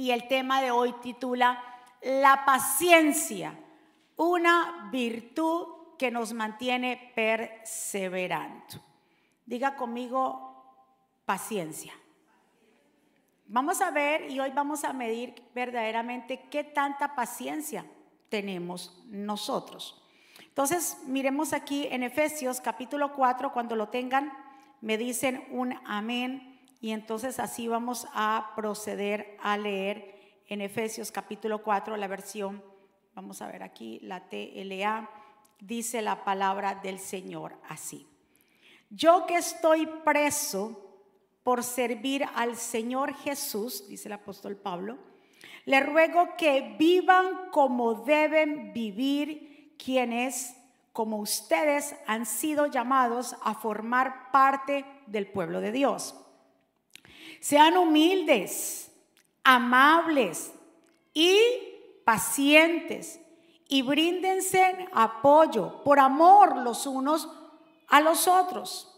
y el tema de hoy titula La paciencia, una virtud que nos mantiene perseverando. Diga conmigo paciencia. Vamos a ver y hoy vamos a medir verdaderamente qué tanta paciencia tenemos nosotros. Entonces, miremos aquí en Efesios capítulo 4, cuando lo tengan, me dicen un amén y entonces así vamos a proceder a leer en Efesios capítulo 4 la versión, vamos a ver aquí, la TLA, dice la palabra del Señor así. Yo que estoy preso, por servir al Señor Jesús, dice el apóstol Pablo, le ruego que vivan como deben vivir quienes, como ustedes, han sido llamados a formar parte del pueblo de Dios. Sean humildes, amables y pacientes y bríndense apoyo por amor los unos a los otros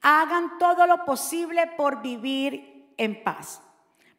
hagan todo lo posible por vivir en paz,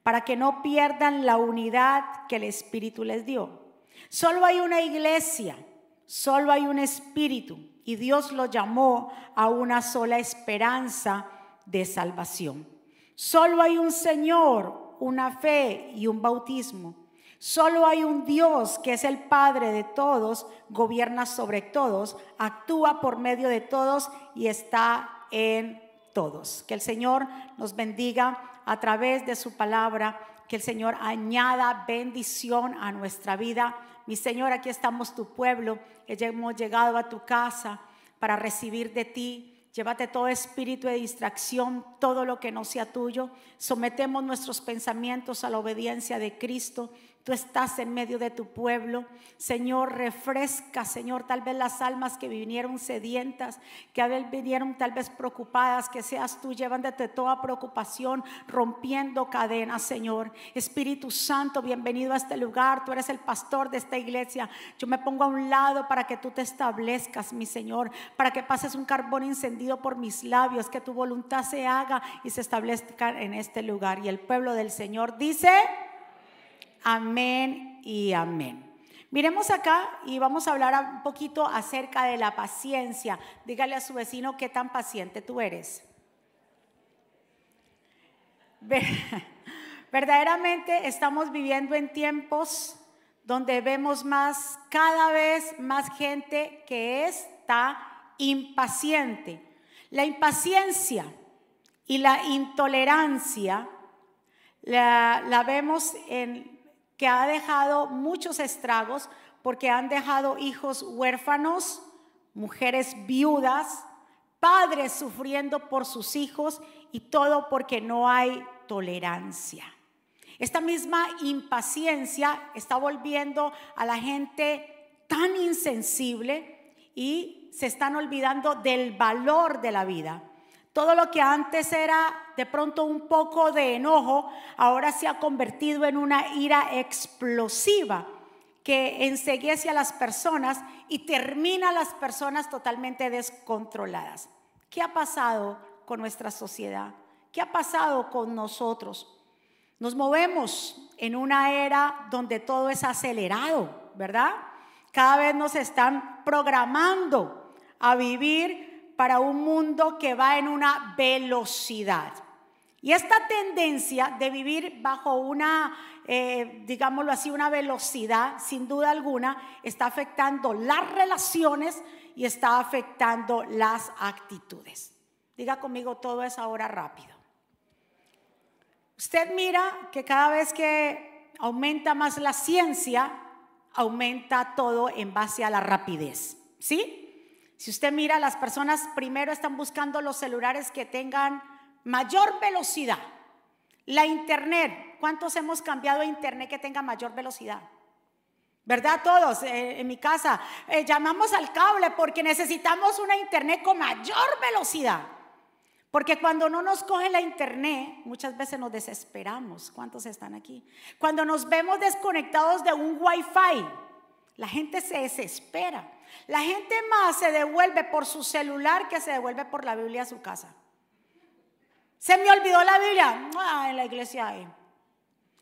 para que no pierdan la unidad que el Espíritu les dio. Solo hay una iglesia, solo hay un Espíritu, y Dios lo llamó a una sola esperanza de salvación. Solo hay un Señor, una fe y un bautismo. Solo hay un Dios que es el Padre de todos, gobierna sobre todos, actúa por medio de todos y está en todos. Que el Señor nos bendiga a través de su palabra, que el Señor añada bendición a nuestra vida. Mi Señor, aquí estamos tu pueblo, hemos llegado a tu casa para recibir de ti. Llévate todo espíritu de distracción, todo lo que no sea tuyo. Sometemos nuestros pensamientos a la obediencia de Cristo Tú estás en medio de tu pueblo. Señor, refresca, Señor, tal vez las almas que vinieron sedientas, que vinieron tal vez preocupadas, que seas tú llevándote toda preocupación, rompiendo cadenas, Señor. Espíritu Santo, bienvenido a este lugar. Tú eres el pastor de esta iglesia. Yo me pongo a un lado para que tú te establezcas, mi Señor, para que pases un carbón encendido por mis labios, que tu voluntad se haga y se establezca en este lugar. Y el pueblo del Señor dice... Amén y amén. Miremos acá y vamos a hablar un poquito acerca de la paciencia. Dígale a su vecino qué tan paciente tú eres. Verdaderamente estamos viviendo en tiempos donde vemos más, cada vez más gente que está impaciente. La impaciencia y la intolerancia la, la vemos en que ha dejado muchos estragos porque han dejado hijos huérfanos, mujeres viudas, padres sufriendo por sus hijos y todo porque no hay tolerancia. Esta misma impaciencia está volviendo a la gente tan insensible y se están olvidando del valor de la vida. Todo lo que antes era de pronto un poco de enojo, ahora se ha convertido en una ira explosiva que enseguece a las personas y termina a las personas totalmente descontroladas. ¿Qué ha pasado con nuestra sociedad? ¿Qué ha pasado con nosotros? Nos movemos en una era donde todo es acelerado, ¿verdad? Cada vez nos están programando a vivir para un mundo que va en una velocidad. Y esta tendencia de vivir bajo una, eh, digámoslo así, una velocidad, sin duda alguna, está afectando las relaciones y está afectando las actitudes. Diga conmigo, todo es ahora rápido. Usted mira que cada vez que aumenta más la ciencia, aumenta todo en base a la rapidez. ¿Sí? Si usted mira, las personas primero están buscando los celulares que tengan mayor velocidad. La internet, ¿cuántos hemos cambiado a internet que tenga mayor velocidad? ¿Verdad? Todos eh, en mi casa eh, llamamos al cable porque necesitamos una internet con mayor velocidad. Porque cuando no nos coge la internet, muchas veces nos desesperamos. ¿Cuántos están aquí? Cuando nos vemos desconectados de un wifi, la gente se desespera. La gente más se devuelve por su celular que se devuelve por la Biblia a su casa. Se me olvidó la Biblia. En la iglesia.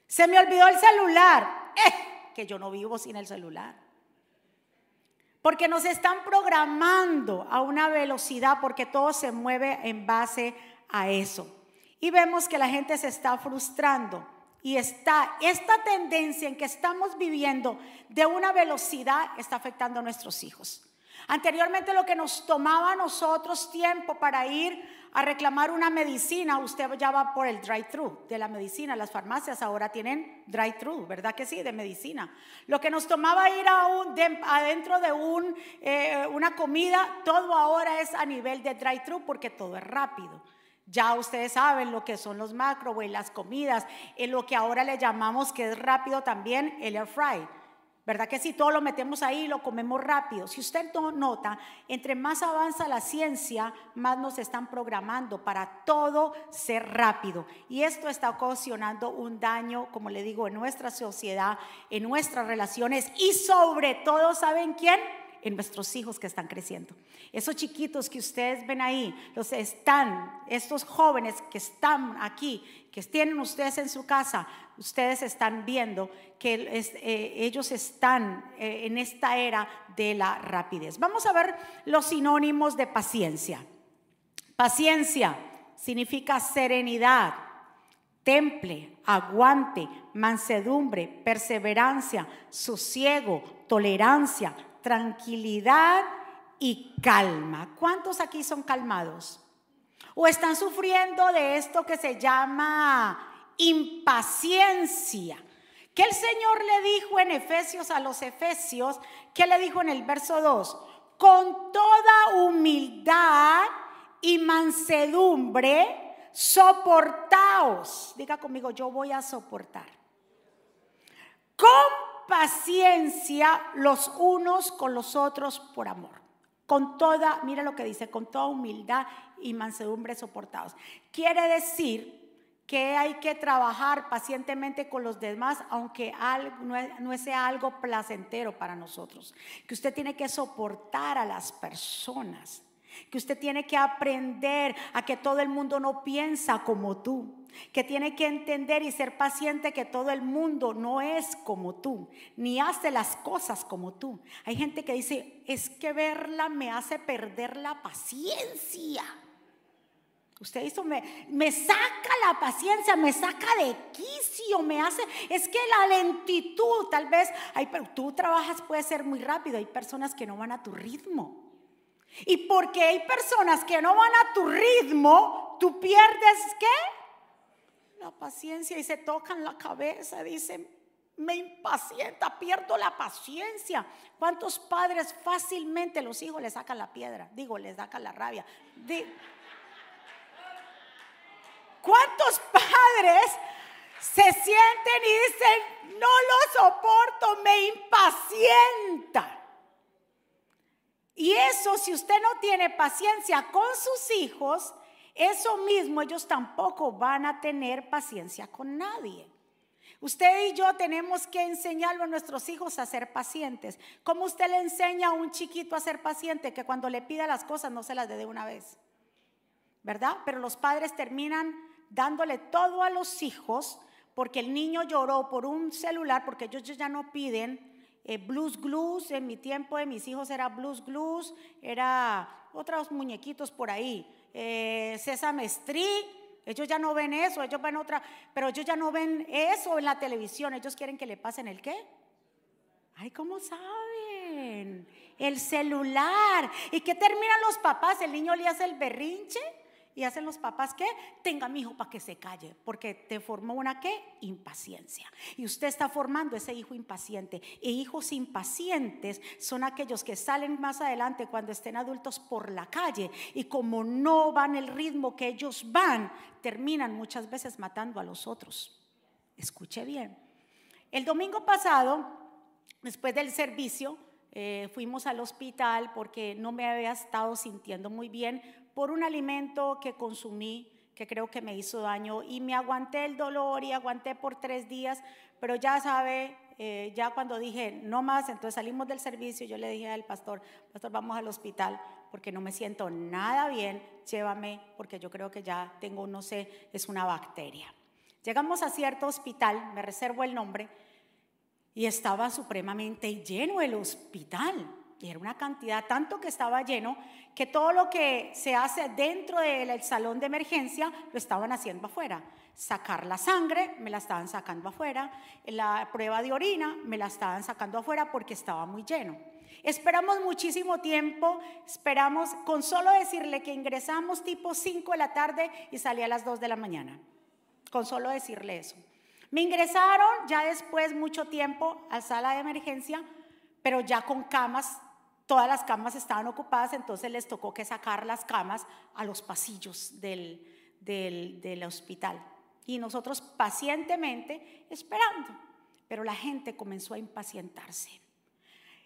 Se me olvidó el celular. Eh, que yo no vivo sin el celular. Porque nos están programando a una velocidad porque todo se mueve en base a eso. Y vemos que la gente se está frustrando y está esta tendencia en que estamos viviendo de una velocidad está afectando a nuestros hijos. Anteriormente lo que nos tomaba a nosotros tiempo para ir a reclamar una medicina, usted ya va por el drive-thru de la medicina. Las farmacias ahora tienen drive-thru, ¿verdad que sí? De medicina. Lo que nos tomaba ir adentro de eh, una comida, todo ahora es a nivel de drive-thru porque todo es rápido. Ya ustedes saben lo que son los macro las comidas, en lo que ahora le llamamos que es rápido también el air fry. ¿Verdad que si todo lo metemos ahí lo comemos rápido? Si usted no nota, entre más avanza la ciencia, más nos están programando para todo ser rápido. Y esto está ocasionando un daño, como le digo, en nuestra sociedad, en nuestras relaciones y sobre todo, ¿saben quién? En nuestros hijos que están creciendo. Esos chiquitos que ustedes ven ahí, los están, estos jóvenes que están aquí, que tienen ustedes en su casa, ustedes están viendo que eh, ellos están eh, en esta era de la rapidez. Vamos a ver los sinónimos de paciencia. Paciencia significa serenidad, temple, aguante, mansedumbre, perseverancia, sosiego, tolerancia, tranquilidad y calma. ¿Cuántos aquí son calmados? ¿O están sufriendo de esto que se llama impaciencia? Que el Señor le dijo en Efesios a los Efesios, ¿qué le dijo en el verso 2? Con toda humildad y mansedumbre, soportaos. Diga conmigo, yo voy a soportar. Con paciencia los unos con los otros por amor. Con toda, mira lo que dice, con toda humildad y mansedumbre soportados. Quiere decir que hay que trabajar pacientemente con los demás, aunque no sea algo placentero para nosotros. Que usted tiene que soportar a las personas que usted tiene que aprender a que todo el mundo no piensa como tú, que tiene que entender y ser paciente que todo el mundo no es como tú, ni hace las cosas como tú. Hay gente que dice, es que verla me hace perder la paciencia. Usted hizo, me, me saca la paciencia, me saca de quicio, me hace, es que la lentitud, tal vez, hay, tú trabajas puede ser muy rápido, hay personas que no van a tu ritmo. Y porque hay personas que no van a tu ritmo, tú pierdes qué? La paciencia y se tocan la cabeza, dicen, me impacienta, pierdo la paciencia. ¿Cuántos padres fácilmente los hijos les sacan la piedra? Digo, les sacan la rabia. ¿Cuántos padres se sienten y dicen, no lo soporto, me impacienta? Y eso, si usted no tiene paciencia con sus hijos, eso mismo ellos tampoco van a tener paciencia con nadie. Usted y yo tenemos que enseñarlo a nuestros hijos a ser pacientes. ¿Cómo usted le enseña a un chiquito a ser paciente? Que cuando le pida las cosas no se las dé de una vez. ¿Verdad? Pero los padres terminan dándole todo a los hijos porque el niño lloró por un celular, porque ellos ya no piden eh, blues en mi tiempo de mis hijos era blues glues, era otros muñequitos por ahí, eh, Sesame Street, ellos ya no ven eso, ellos ven otra, pero ellos ya no ven eso en la televisión, ellos quieren que le pasen el qué. Ay, ¿cómo saben? El celular. ¿Y qué terminan los papás? El niño le hace el berrinche y hacen los papás que tenga mi hijo para que se calle, porque te formó una qué? Impaciencia. Y usted está formando ese hijo impaciente. Y hijos impacientes son aquellos que salen más adelante cuando estén adultos por la calle y como no van el ritmo que ellos van, terminan muchas veces matando a los otros. Escuche bien. El domingo pasado, después del servicio, eh, fuimos al hospital porque no me había estado sintiendo muy bien por un alimento que consumí que creo que me hizo daño y me aguanté el dolor y aguanté por tres días, pero ya sabe, eh, ya cuando dije no más, entonces salimos del servicio, yo le dije al pastor, pastor, vamos al hospital porque no me siento nada bien, llévame porque yo creo que ya tengo, no sé, es una bacteria. Llegamos a cierto hospital, me reservo el nombre, y estaba supremamente lleno el hospital. Y era una cantidad tanto que estaba lleno que todo lo que se hace dentro del salón de emergencia lo estaban haciendo afuera. Sacar la sangre, me la estaban sacando afuera. La prueba de orina, me la estaban sacando afuera porque estaba muy lleno. Esperamos muchísimo tiempo, esperamos con solo decirle que ingresamos tipo 5 de la tarde y salía a las 2 de la mañana. Con solo decirle eso. Me ingresaron ya después mucho tiempo a sala de emergencia, pero ya con camas todas las camas estaban ocupadas, entonces les tocó que sacar las camas a los pasillos del, del, hospital. Y nosotros pacientemente esperando, pero la gente comenzó a impacientarse.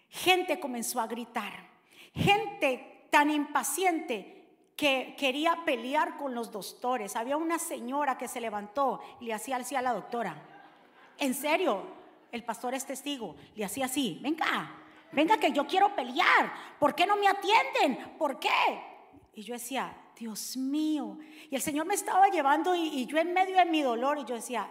Gente comenzó a gritar. Gente tan impaciente que quería pelear con los doctores. Había una señora que se levantó y le hacía así a la doctora. En serio, el pastor es testigo. Le hacía así, venga, venga que yo quiero pelear, ¿por qué no me atienden? ¿Por qué? Y yo decía, Dios mío, y el Señor me estaba llevando y, yo en medio de mi dolor y yo decía,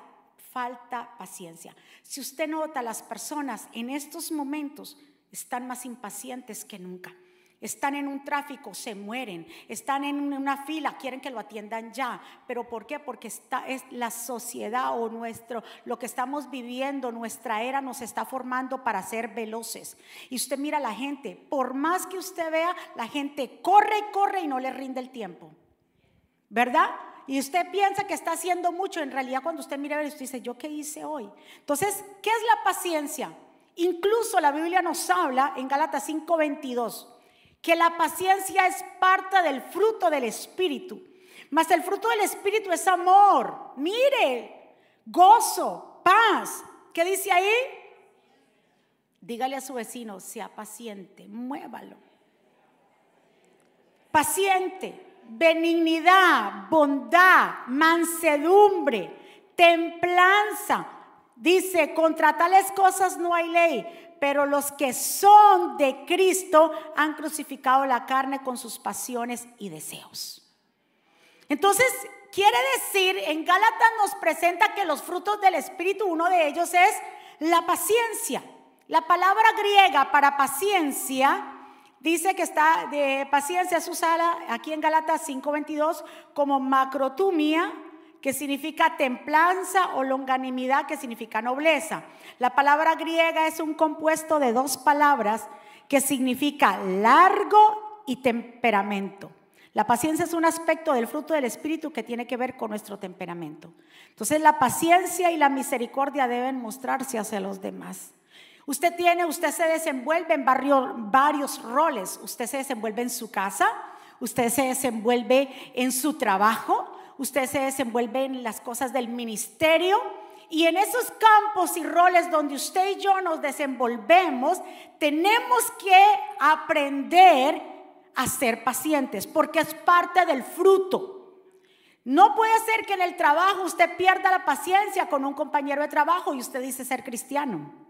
falta paciencia. Si usted nota, las personas en estos momentos están más impacientes que nunca están en un tráfico, se mueren, están en una fila, quieren que lo atiendan ya. ¿Pero por qué? Porque está, es la sociedad o nuestro, lo que estamos viviendo, nuestra era nos está formando para ser veloces. Y usted mira a la gente, por más que usted vea, la gente corre y corre y no le rinde el tiempo. ¿Verdad? Y usted piensa que está haciendo mucho, en realidad cuando usted mira, usted dice, ¿yo qué hice hoy? Entonces, ¿qué es la paciencia? Incluso la Biblia nos habla en Gálatas 5:22 que la paciencia es parte del fruto del Espíritu. Mas el fruto del Espíritu es amor, mire, gozo, paz. ¿Qué dice ahí? Dígale a su vecino, sea paciente, muévalo. Paciente, benignidad, bondad, mansedumbre, templanza. Dice, contra tales cosas no hay ley pero los que son de Cristo han crucificado la carne con sus pasiones y deseos. Entonces, quiere decir, en Gálatas nos presenta que los frutos del Espíritu, uno de ellos es la paciencia. La palabra griega para paciencia dice que está de paciencia es usada aquí en Gálatas 5:22 como macrotumia, que significa templanza o longanimidad, que significa nobleza. La palabra griega es un compuesto de dos palabras que significa largo y temperamento. La paciencia es un aspecto del fruto del Espíritu que tiene que ver con nuestro temperamento. Entonces la paciencia y la misericordia deben mostrarse hacia los demás. Usted tiene, usted se desenvuelve en varios roles. Usted se desenvuelve en su casa, usted se desenvuelve en su trabajo, usted se desenvuelve en las cosas del ministerio. Y en esos campos y roles donde usted y yo nos desenvolvemos, tenemos que aprender a ser pacientes, porque es parte del fruto. No puede ser que en el trabajo usted pierda la paciencia con un compañero de trabajo y usted dice ser cristiano.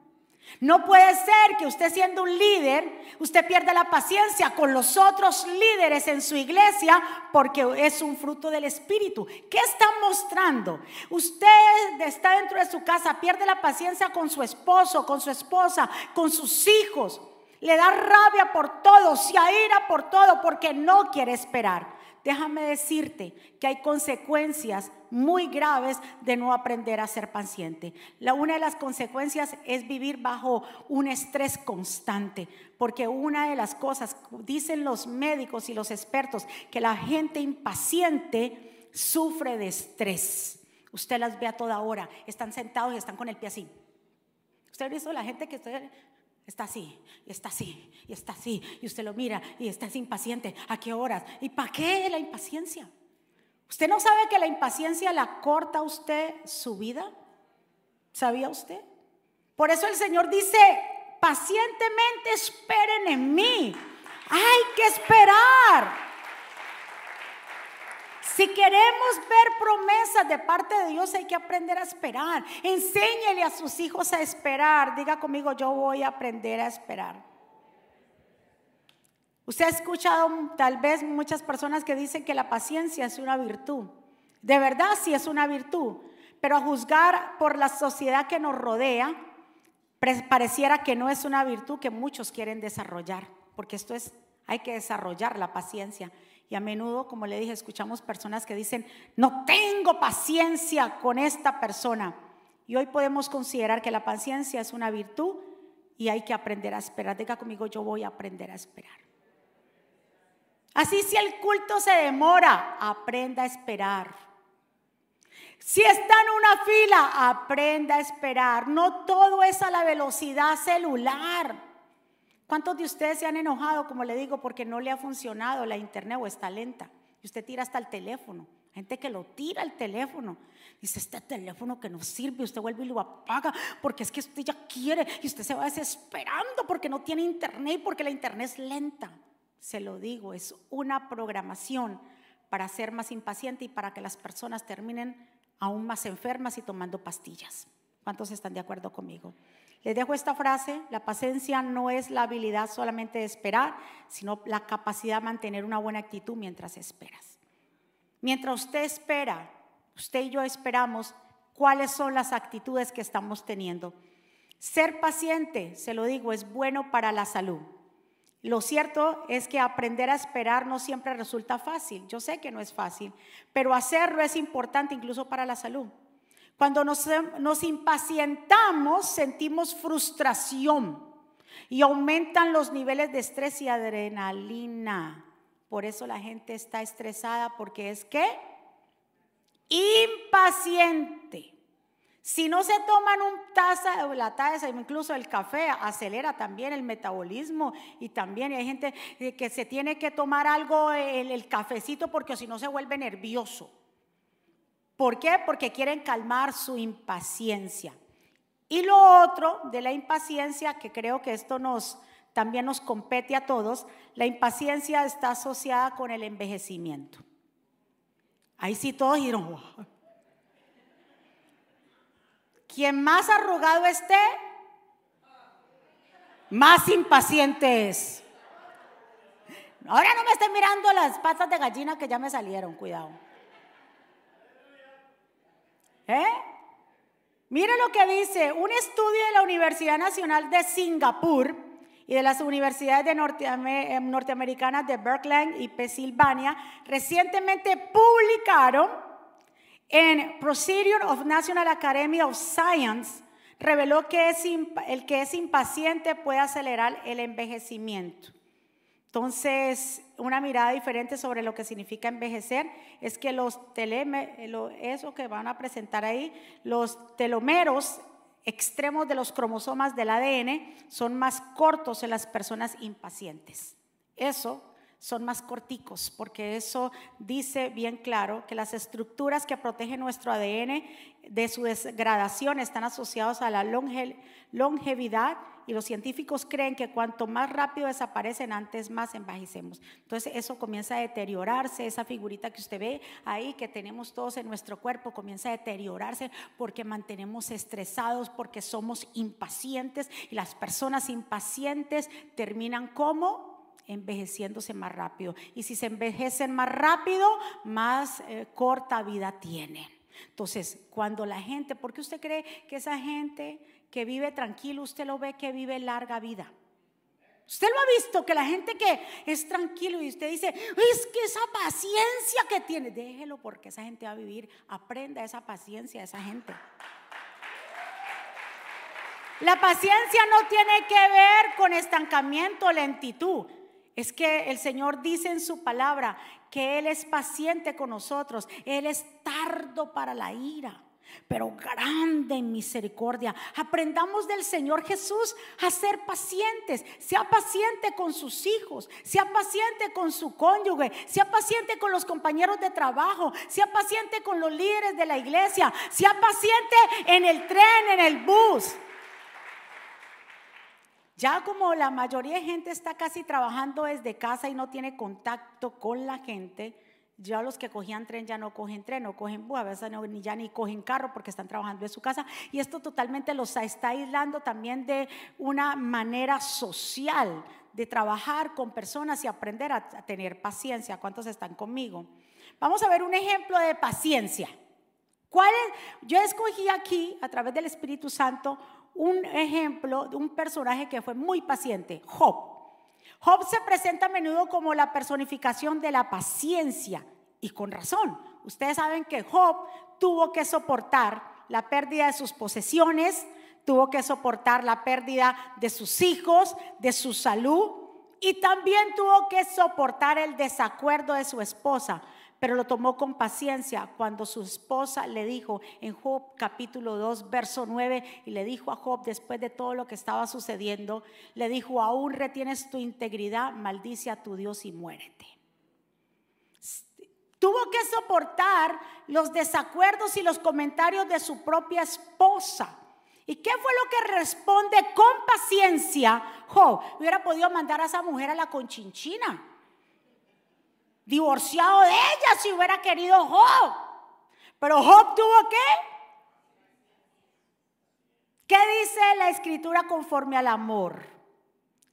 No puede ser que usted siendo un líder, usted pierda la paciencia con los otros líderes en su iglesia porque es un fruto del Espíritu. ¿Qué está mostrando? Usted está dentro de su casa, pierde la paciencia con su esposo, con su esposa, con sus hijos. Le da rabia por todo, se aira por todo porque no quiere esperar déjame decirte que hay consecuencias muy graves de no aprender a ser paciente. La una de las consecuencias es vivir bajo un estrés constante, porque una de las cosas dicen los médicos y los expertos que la gente impaciente sufre de estrés. Usted las ve a toda hora, están sentados y están con el pie así. Usted ha visto la gente que usted Está así, está así, y está así, y usted lo mira y está impaciente. ¿A qué horas? ¿Y para qué la impaciencia? ¿Usted no sabe que la impaciencia la corta a usted su vida? ¿Sabía usted? Por eso el Señor dice, pacientemente esperen en mí. Hay que esperar. Si queremos ver promesas de parte de Dios, hay que aprender a esperar. Enséñele a sus hijos a esperar. Diga conmigo, yo voy a aprender a esperar. Usted ha escuchado tal vez muchas personas que dicen que la paciencia es una virtud. De verdad sí es una virtud. pero a juzgar por la sociedad que nos rodea, pareciera que no es una virtud que muchos quieren desarrollar, porque esto es, hay que desarrollar la paciencia. Y a menudo, como le dije, escuchamos personas que dicen, no tengo paciencia con esta persona. Y hoy podemos considerar que la paciencia es una virtud y hay que aprender a esperar. Diga conmigo, yo voy a aprender a esperar. Así si el culto se demora, aprenda a esperar. Si está en una fila, aprenda a esperar. No todo es a la velocidad celular. ¿Cuántos de ustedes se han enojado, como le digo, porque no le ha funcionado la internet o está lenta? Y usted tira hasta el teléfono. Gente que lo tira el teléfono. Dice, este teléfono que no sirve, usted vuelve y lo apaga porque es que usted ya quiere y usted se va desesperando porque no tiene internet y porque la internet es lenta. Se lo digo, es una programación para ser más impaciente y para que las personas terminen aún más enfermas y tomando pastillas. ¿Cuántos están de acuerdo conmigo? Les dejo esta frase, la paciencia no es la habilidad solamente de esperar, sino la capacidad de mantener una buena actitud mientras esperas. Mientras usted espera, usted y yo esperamos, ¿cuáles son las actitudes que estamos teniendo? Ser paciente, se lo digo, es bueno para la salud. Lo cierto es que aprender a esperar no siempre resulta fácil. Yo sé que no es fácil, pero hacerlo es importante incluso para la salud. Cuando nos, impacientamos, sentimos frustración y aumentan los niveles de estrés y adrenalina. Por eso la gente está estresada porque es que impaciente. Si no se toman un taza, la taza, incluso el café, acelera también el metabolismo y también hay gente que se tiene que tomar algo, el, el cafecito, porque si no se vuelve nervioso. ¿Por qué? Porque quieren calmar su impaciencia. Y lo otro de la impaciencia, que creo que esto nos también nos compete a todos, la impaciencia está asociada con el envejecimiento. Ahí sí todos dijeron, quien más arrugado esté, más impaciente es. Ahora no me estén mirando las patas de gallina que ya me salieron, cuidado. ¿Eh? Mire lo que dice un estudio de la Universidad Nacional de Singapur y de las universidades de eh, norteamericanas de Berkeley y Pensilvania recientemente publicaron en Procedure of National Academy of Science reveló que es el que es impaciente puede acelerar el envejecimiento. Entonces, una mirada diferente sobre lo que significa envejecer es que los telémeros, eso que van a presentar ahí, los telomeros extremos de los cromosomas del ADN son más cortos en las personas impacientes. Eso son más corticos, porque eso dice bien claro que las estructuras que protegen nuestro ADN de su degradación están asociados a la longevidad y los científicos creen que cuanto más rápido desaparecen, antes más envejecemos. Entonces eso comienza a deteriorarse, esa figurita que usted ve ahí que tenemos todos en nuestro cuerpo comienza a deteriorarse porque mantenemos estresados, porque somos impacientes y las personas impacientes terminan como envejeciéndose más rápido. Y si se envejecen más rápido, más eh, corta vida tienen. Entonces, cuando la gente, ¿por qué usted cree que esa gente que vive tranquilo, usted lo ve que vive larga vida? Usted lo ha visto, que la gente que es tranquilo y usted dice, es que esa paciencia que tiene, déjelo porque esa gente va a vivir, aprenda esa paciencia de esa gente. La paciencia no tiene que ver con estancamiento, lentitud. Es que el Señor dice en su palabra que Él es paciente con nosotros, Él es tardo para la ira, pero grande en misericordia. Aprendamos del Señor Jesús a ser pacientes. Sea paciente con sus hijos, sea paciente con su cónyuge, sea paciente con los compañeros de trabajo, sea paciente con los líderes de la iglesia, sea paciente en el tren, en el bus. Ya como la mayoría de gente está casi trabajando desde casa y no tiene contacto con la gente, ya los que cogían tren ya no cogen tren, no cogen bus, a veces ni, ya ni cogen carro porque están trabajando en su casa. Y esto totalmente los está aislando también de una manera social de trabajar con personas y aprender a, tener paciencia. ¿Cuántos están conmigo? Vamos a ver un ejemplo de paciencia. ¿Cuál es? Yo escogí aquí, a través del Espíritu Santo, un ejemplo de un personaje que fue muy paciente, Job. Job se presenta a menudo como la personificación de la paciencia y con razón. Ustedes saben que Job tuvo que soportar la pérdida de sus posesiones, tuvo que soportar la pérdida de sus hijos, de su salud y también tuvo que soportar el desacuerdo de su esposa, pero lo tomó con paciencia cuando su esposa le dijo en Job capítulo 2, verso 9, y le dijo a Job después de todo lo que estaba sucediendo, le dijo, aún retienes tu integridad, maldice a tu Dios y muérete. Tuvo que soportar los desacuerdos y los comentarios de su propia esposa. ¿Y qué fue lo que responde con paciencia Job? Hubiera podido mandar a esa mujer a la conchinchina. Divorciado de ella si hubiera querido Job. Pero Job tuvo que... ¿Qué dice la escritura conforme al amor?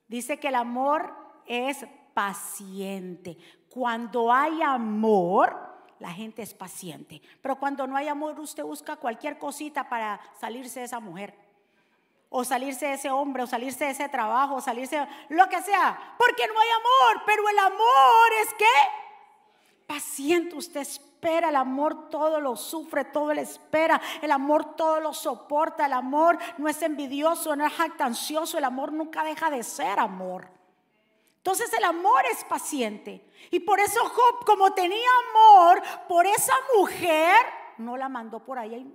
Dice que el amor es paciente. Cuando hay amor, la gente es paciente. Pero cuando no hay amor, usted busca cualquier cosita para salirse de esa mujer. O salirse de ese hombre, o salirse de ese trabajo, o salirse lo que sea. Porque no hay amor. Pero el amor es que paciente. Usted espera. El amor todo lo sufre, todo lo espera. El amor todo lo soporta. El amor no es envidioso, no es jactancioso. El amor nunca deja de ser amor. Entonces el amor es paciente. Y por eso Job, como tenía amor por esa mujer, no la mandó por ahí.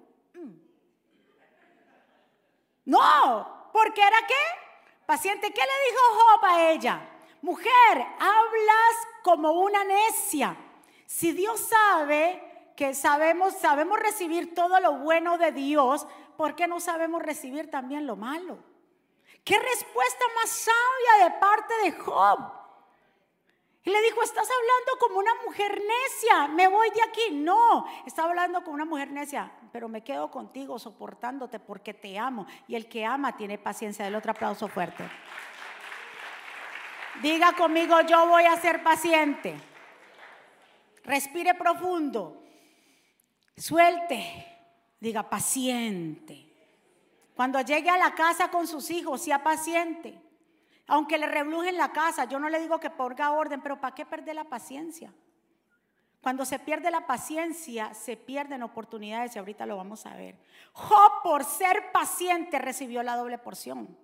No, porque era qué? Paciente. ¿Qué le dijo Job a ella? Mujer, hablas como una necia. Si Dios sabe que sabemos, sabemos recibir todo lo bueno de Dios, ¿por qué no sabemos recibir también lo malo? ¿Qué respuesta más sabia de parte de Job? Y le dijo, estás hablando como una mujer necia, me voy de aquí. No, estaba hablando como una mujer necia, pero me quedo contigo soportándote porque te amo. Y el que ama tiene paciencia. Del otro aplauso fuerte. Diga conmigo, yo voy a ser paciente. Respire profundo. Suelte. Diga paciente. Cuando llegue a la casa con sus hijos, sea paciente. Aunque le en la casa, yo no le digo que ponga orden, pero ¿para qué perder la paciencia? Cuando se pierde la paciencia, se pierden oportunidades y ahorita lo vamos a ver. Job por ser paciente recibió la doble porción.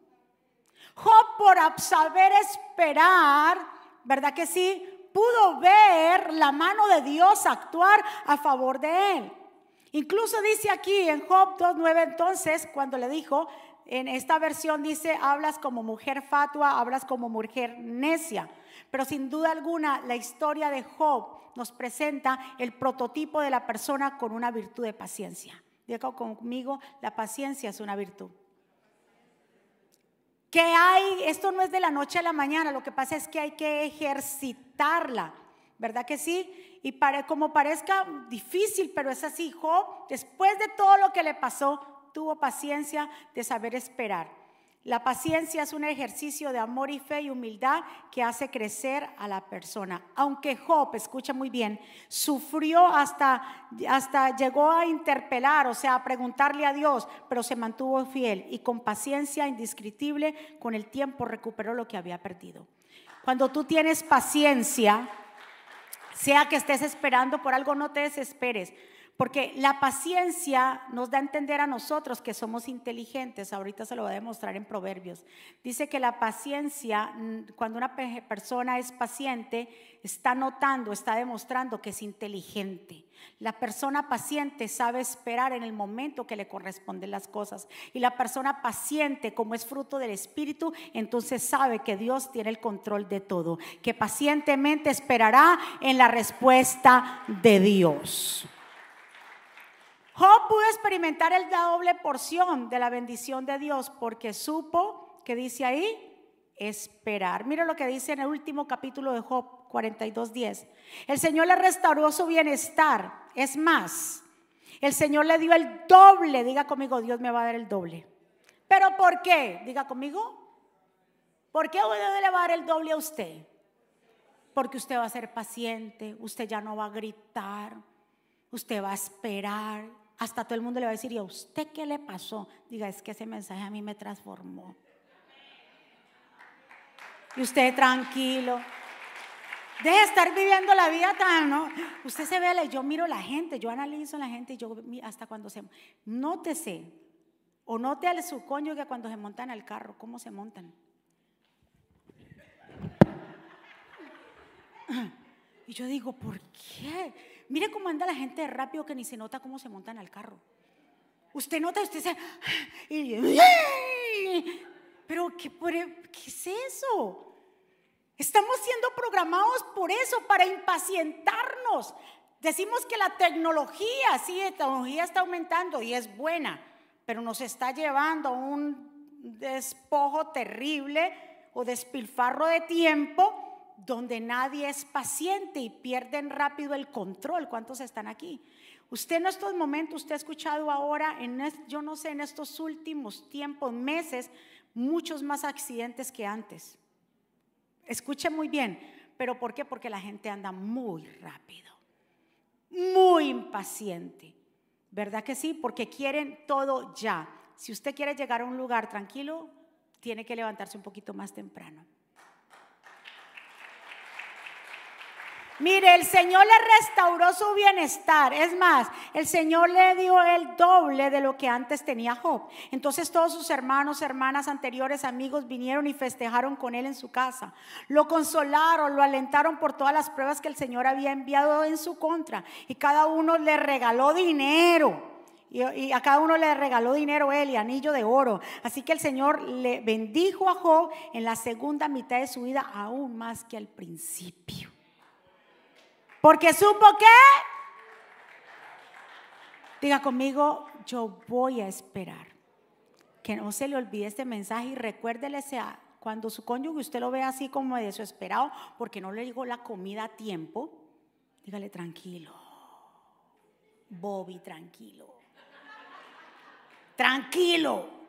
Job por saber esperar, ¿verdad que sí? Pudo ver la mano de Dios actuar a favor de él. Incluso dice aquí en Job 2.9 entonces, cuando le dijo, en esta versión dice, hablas como mujer fatua, hablas como mujer necia. Pero sin duda alguna, la historia de Job nos presenta el prototipo de la persona con una virtud de paciencia. Diga conmigo, la paciencia es una virtud. Que hay, esto no es de la noche a la mañana, lo que pasa es que hay que ejercitarla, ¿verdad que sí? Y como parezca difícil, pero es así, Job, después de todo lo que le pasó, tuvo paciencia de saber esperar. La paciencia es un ejercicio de amor y fe y humildad que hace crecer a la persona. Aunque Job, escucha muy bien, sufrió hasta, hasta llegó a interpelar, o sea, a preguntarle a Dios, pero se mantuvo fiel y con paciencia indescriptible, con el tiempo recuperó lo que había perdido. Cuando tú tienes paciencia, sea que estés esperando por algo, no te desesperes. Porque la paciencia nos da a entender a nosotros que somos inteligentes. Ahorita se lo voy a demostrar en Proverbios. Dice que la paciencia, mm, cuando una persona es paciente, está notando, está demostrando que es inteligente. La persona paciente sabe esperar en el momento que le corresponden las cosas. Y la persona paciente, como es fruto del Espíritu, entonces sabe que Dios tiene el control de todo. Que pacientemente esperará en la respuesta de Dios. Pudo experimentar el doble porción de la bendición de Dios porque supo, que dice ahí, esperar. Mira lo que dice en el último capítulo de Job 42.10. El Señor le restauró su bienestar. Es más, el Señor le dio el doble. Diga conmigo, Dios me va a dar el doble. ¿Pero por qué? Diga conmigo. ¿Por qué Dios le a dar el doble a usted? Porque usted va a ser paciente, usted ya no va a gritar, usted va a esperar, hasta todo el mundo le va a decir, ¿y a usted qué le pasó? Diga, es que ese mensaje a mí me transformó. Y usted tranquilo. Deje de estar viviendo la vida tan, ¿no? Usted se ve, yo miro la gente, yo analizo a la gente y yo hasta cuando se... Nótese, o note a su cónyuge cuando se montan al carro, cómo se montan. Y yo digo, ¿por qué? Mire cómo anda la gente rápido que ni se nota cómo se montan al carro. Usted nota, usted se... Pero ¿qué, ¿qué es eso? Estamos siendo programados por eso, para impacientarnos. Decimos que la tecnología, sí, la tecnología está aumentando y es buena, pero nos está llevando a un despojo terrible o despilfarro de tiempo donde nadie es paciente y pierden rápido el control. ¿Cuántos están aquí? Usted en estos momentos, usted ha escuchado ahora, en yo no sé, en estos últimos tiempos, meses, muchos más accidentes que antes. Escuche muy bien, pero ¿por qué? Porque la gente anda muy rápido, muy impaciente. ¿Verdad que sí? Porque quieren todo ya. Si usted quiere llegar a un lugar tranquilo, tiene que levantarse un poquito más temprano. Mire, el Señor le restauró su bienestar. Es más, el Señor le dio el doble de lo que antes tenía Job. Entonces todos sus hermanos, hermanas anteriores, amigos vinieron y festejaron con él en su casa. Lo consolaron, lo alentaron por todas las pruebas que el Señor había enviado en su contra. Y cada uno le regaló dinero. Y, a cada uno le regaló dinero él y anillo de oro. Así que el Señor le bendijo a Job en la segunda mitad de su vida aún más que al principio. Porque supo que, diga conmigo, yo voy a esperar. Que no se le olvide este mensaje y recuérdele sea cuando su cónyuge usted lo ve así como desesperado porque no le llegó la comida a tiempo, dígale tranquilo. Bobby, tranquilo. Tranquilo.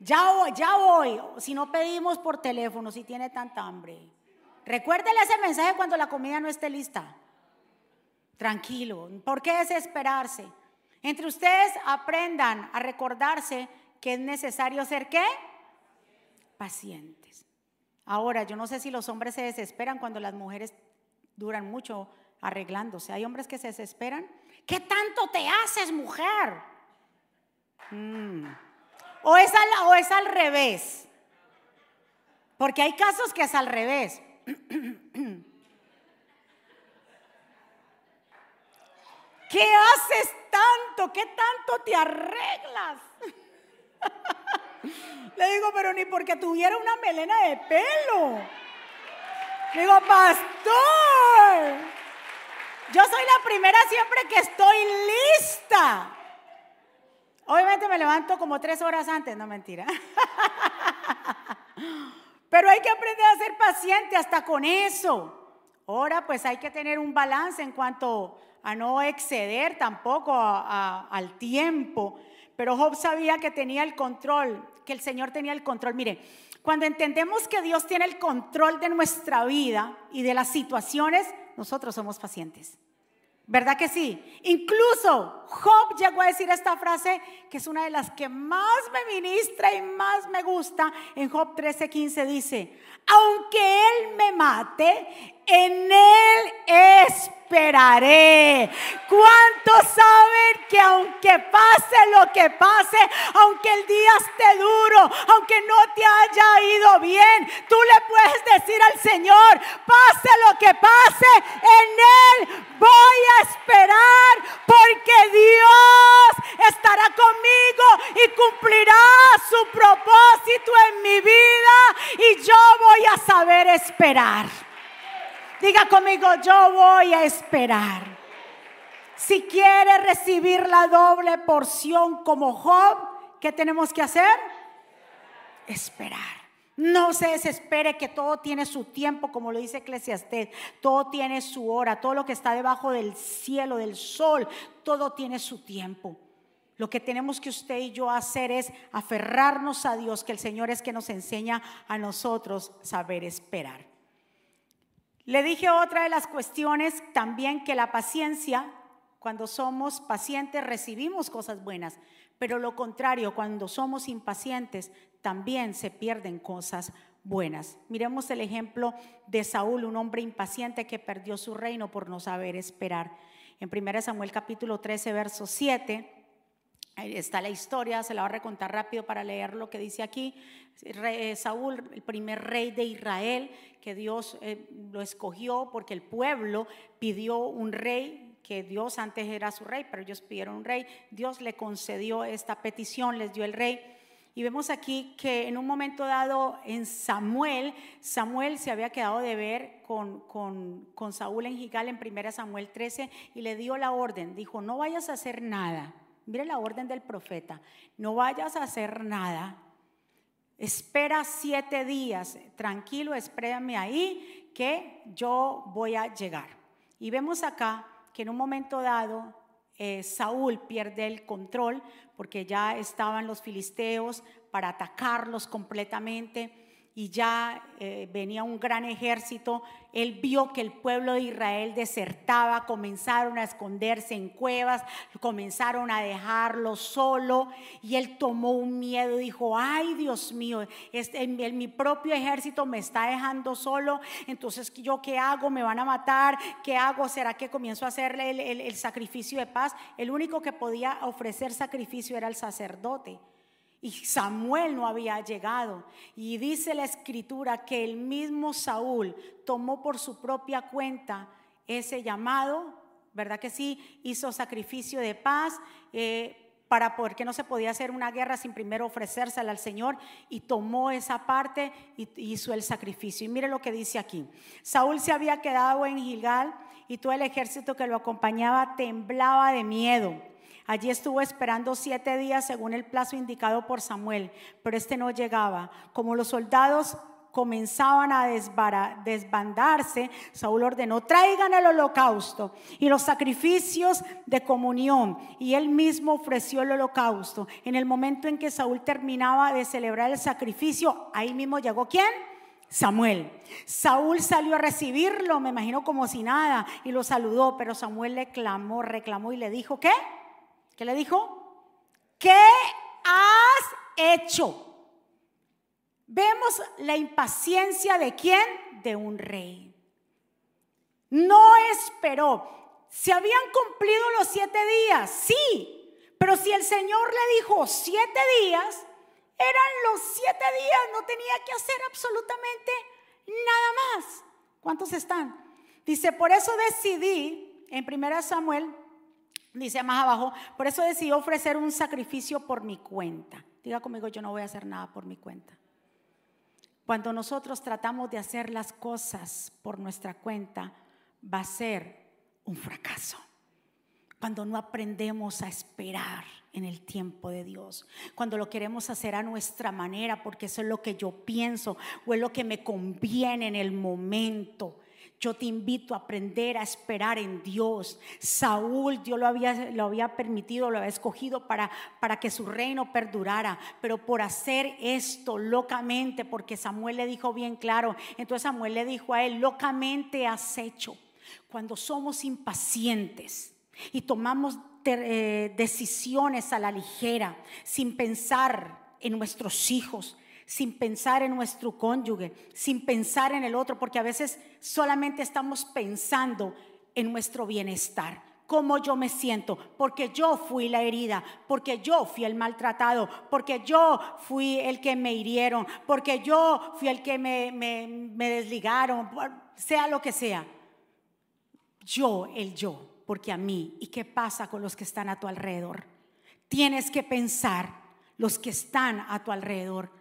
Ya voy, ya voy. Si no pedimos por teléfono, si tiene tanta hambre. Recuérdele ese mensaje cuando la comida no esté lista. Tranquilo, ¿por qué desesperarse? Entre ustedes aprendan a recordarse que es necesario ser qué? Pacientes. Ahora, yo no sé si los hombres se desesperan cuando las mujeres duran mucho arreglándose. Hay hombres que se desesperan. ¿Qué tanto te haces, mujer? Mm. O, es al, o es al revés. Porque hay casos que es al revés. ¿Qué haces tanto? ¿Qué tanto te arreglas? Le digo, pero ni porque tuviera una melena de pelo. Le digo, pastor, yo soy la primera siempre que estoy lista. Obviamente me levanto como tres horas antes, no mentira. Pero hay que aprender a ser paciente hasta con eso. Ahora pues hay que tener un balance en cuanto a no exceder tampoco al tiempo. Pero Job sabía que tenía el control, que el Señor tenía el control. Mire, cuando entendemos que Dios tiene el control de nuestra vida y de las situaciones, nosotros somos pacientes. ¿Verdad que sí? Incluso Job llegó a decir esta frase que es una de las que más me ministra y más me gusta. En Job 13:15 dice, aunque Él me mate, en Él esperaré. ¿Cuántos saben que aunque pase lo que pase, aunque el día esté duro, aunque no te haya ido bien, tú le puedes decir al Señor, pase lo que pase, en Él voy a esperar porque Dios estará conmigo y cumplirá su propósito en mi vida y yo voy a saber esperar. Diga conmigo, yo voy a esperar. Si quiere recibir la doble porción como Job, ¿qué tenemos que hacer? Esperar. No se desespere que todo tiene su tiempo, como lo dice Eclesiastés. Todo tiene su hora, todo lo que está debajo del cielo, del sol, todo tiene su tiempo. Lo que tenemos que usted y yo hacer es aferrarnos a Dios, que el Señor es que nos enseña a nosotros saber esperar. Le dije otra de las cuestiones también que la paciencia cuando somos pacientes recibimos cosas buenas, pero lo contrario, cuando somos impacientes también se pierden cosas buenas. Miremos el ejemplo de Saúl, un hombre impaciente que perdió su reino por no saber esperar. En 1 Samuel capítulo 13, verso 7, está la historia, se la voy a recontar rápido para leer lo que dice aquí. Eh, Saúl, el primer rey de Israel, que Dios eh, lo escogió porque el pueblo pidió un rey, que Dios antes era su rey, pero ellos pidieron un rey. Dios le concedió esta petición, les dio el rey. Y vemos aquí que en un momento dado en Samuel, Samuel se había quedado de ver con, con, con Saúl en Gigal en 1 Samuel 13 y le dio la orden, dijo, no vayas a hacer nada. Mire la orden del profeta, no vayas a hacer nada. Espera siete días, tranquilo, espérame ahí que yo voy a llegar. Y vemos acá que en un momento dado eh, Saúl pierde el control porque ya estaban los filisteos para atacarlos completamente y ya eh, venía un gran ejército, él vio que el pueblo de Israel desertaba, comenzaron a esconderse en cuevas, comenzaron a dejarlo solo y él tomó un miedo dijo, ay Dios mío, este, mi propio ejército me está dejando solo, entonces yo qué hago, me van a matar, qué hago, será que comienzo a hacerle el sacrificio de paz. El único que podía ofrecer sacrificio era el sacerdote. Y Samuel no había llegado. Y dice la escritura que el mismo Saúl tomó por su propia cuenta ese llamado, ¿verdad que sí? Hizo sacrificio de paz. Eh, para poder que no se podía hacer una guerra sin primero ofrecérsela al Señor y tomó esa parte y hizo el sacrificio. Y mire lo que dice aquí. Saúl se había quedado en Gilgal y todo el ejército que lo acompañaba temblaba de miedo. Allí estuvo esperando siete días según el plazo indicado por Samuel, pero este no llegaba. Como los soldados comenzaban a desbandarse, Saúl ordenó, traigan el holocausto y los sacrificios de comunión. Y él mismo ofreció el holocausto. En el momento en que Saúl terminaba de celebrar el sacrificio, ahí mismo llegó quién? Samuel. Saúl salió a recibirlo, me imagino como si nada, y lo saludó, pero Samuel le clamó, reclamó y le dijo, ¿qué? ¿Qué le dijo? ¿Qué has hecho? Vemos la impaciencia de quién? De un rey. No esperó. Se habían cumplido los siete días, sí, pero si el Señor le dijo siete días, eran los siete días, no tenía que hacer absolutamente nada más. ¿Cuántos están? Dice, por eso decidí en 1 Samuel Dice más abajo, por eso decidí ofrecer un sacrificio por mi cuenta. Diga conmigo, yo no voy a hacer nada por mi cuenta. Cuando nosotros tratamos de hacer las cosas por nuestra cuenta, va a ser un fracaso. Cuando no aprendemos a esperar en el tiempo de Dios, cuando lo queremos hacer a nuestra manera, porque eso es lo que yo pienso o es lo que me conviene en el momento yo te invito a aprender a esperar en Dios. Saúl, Dios lo había, lo había permitido, lo había escogido para, para que su reino perdurara. Pero por hacer esto locamente, porque Samuel le dijo bien claro, entonces Samuel le dijo a él, locamente has hecho. Cuando somos impacientes y tomamos eh, decisiones a la ligera, sin pensar en nuestros hijos, sin pensar en nuestro cónyuge, sin pensar en el otro, porque a veces solamente estamos pensando en nuestro bienestar cómo yo me siento, porque yo fui la herida, porque yo fui el maltratado, porque yo fui el que me hirieron, porque yo fui el que me, desligaron, sea lo que sea. Yo, el yo, porque a mí, ¿y qué pasa con los que están a tu alrededor? Tienes que pensar los que están a tu alrededor.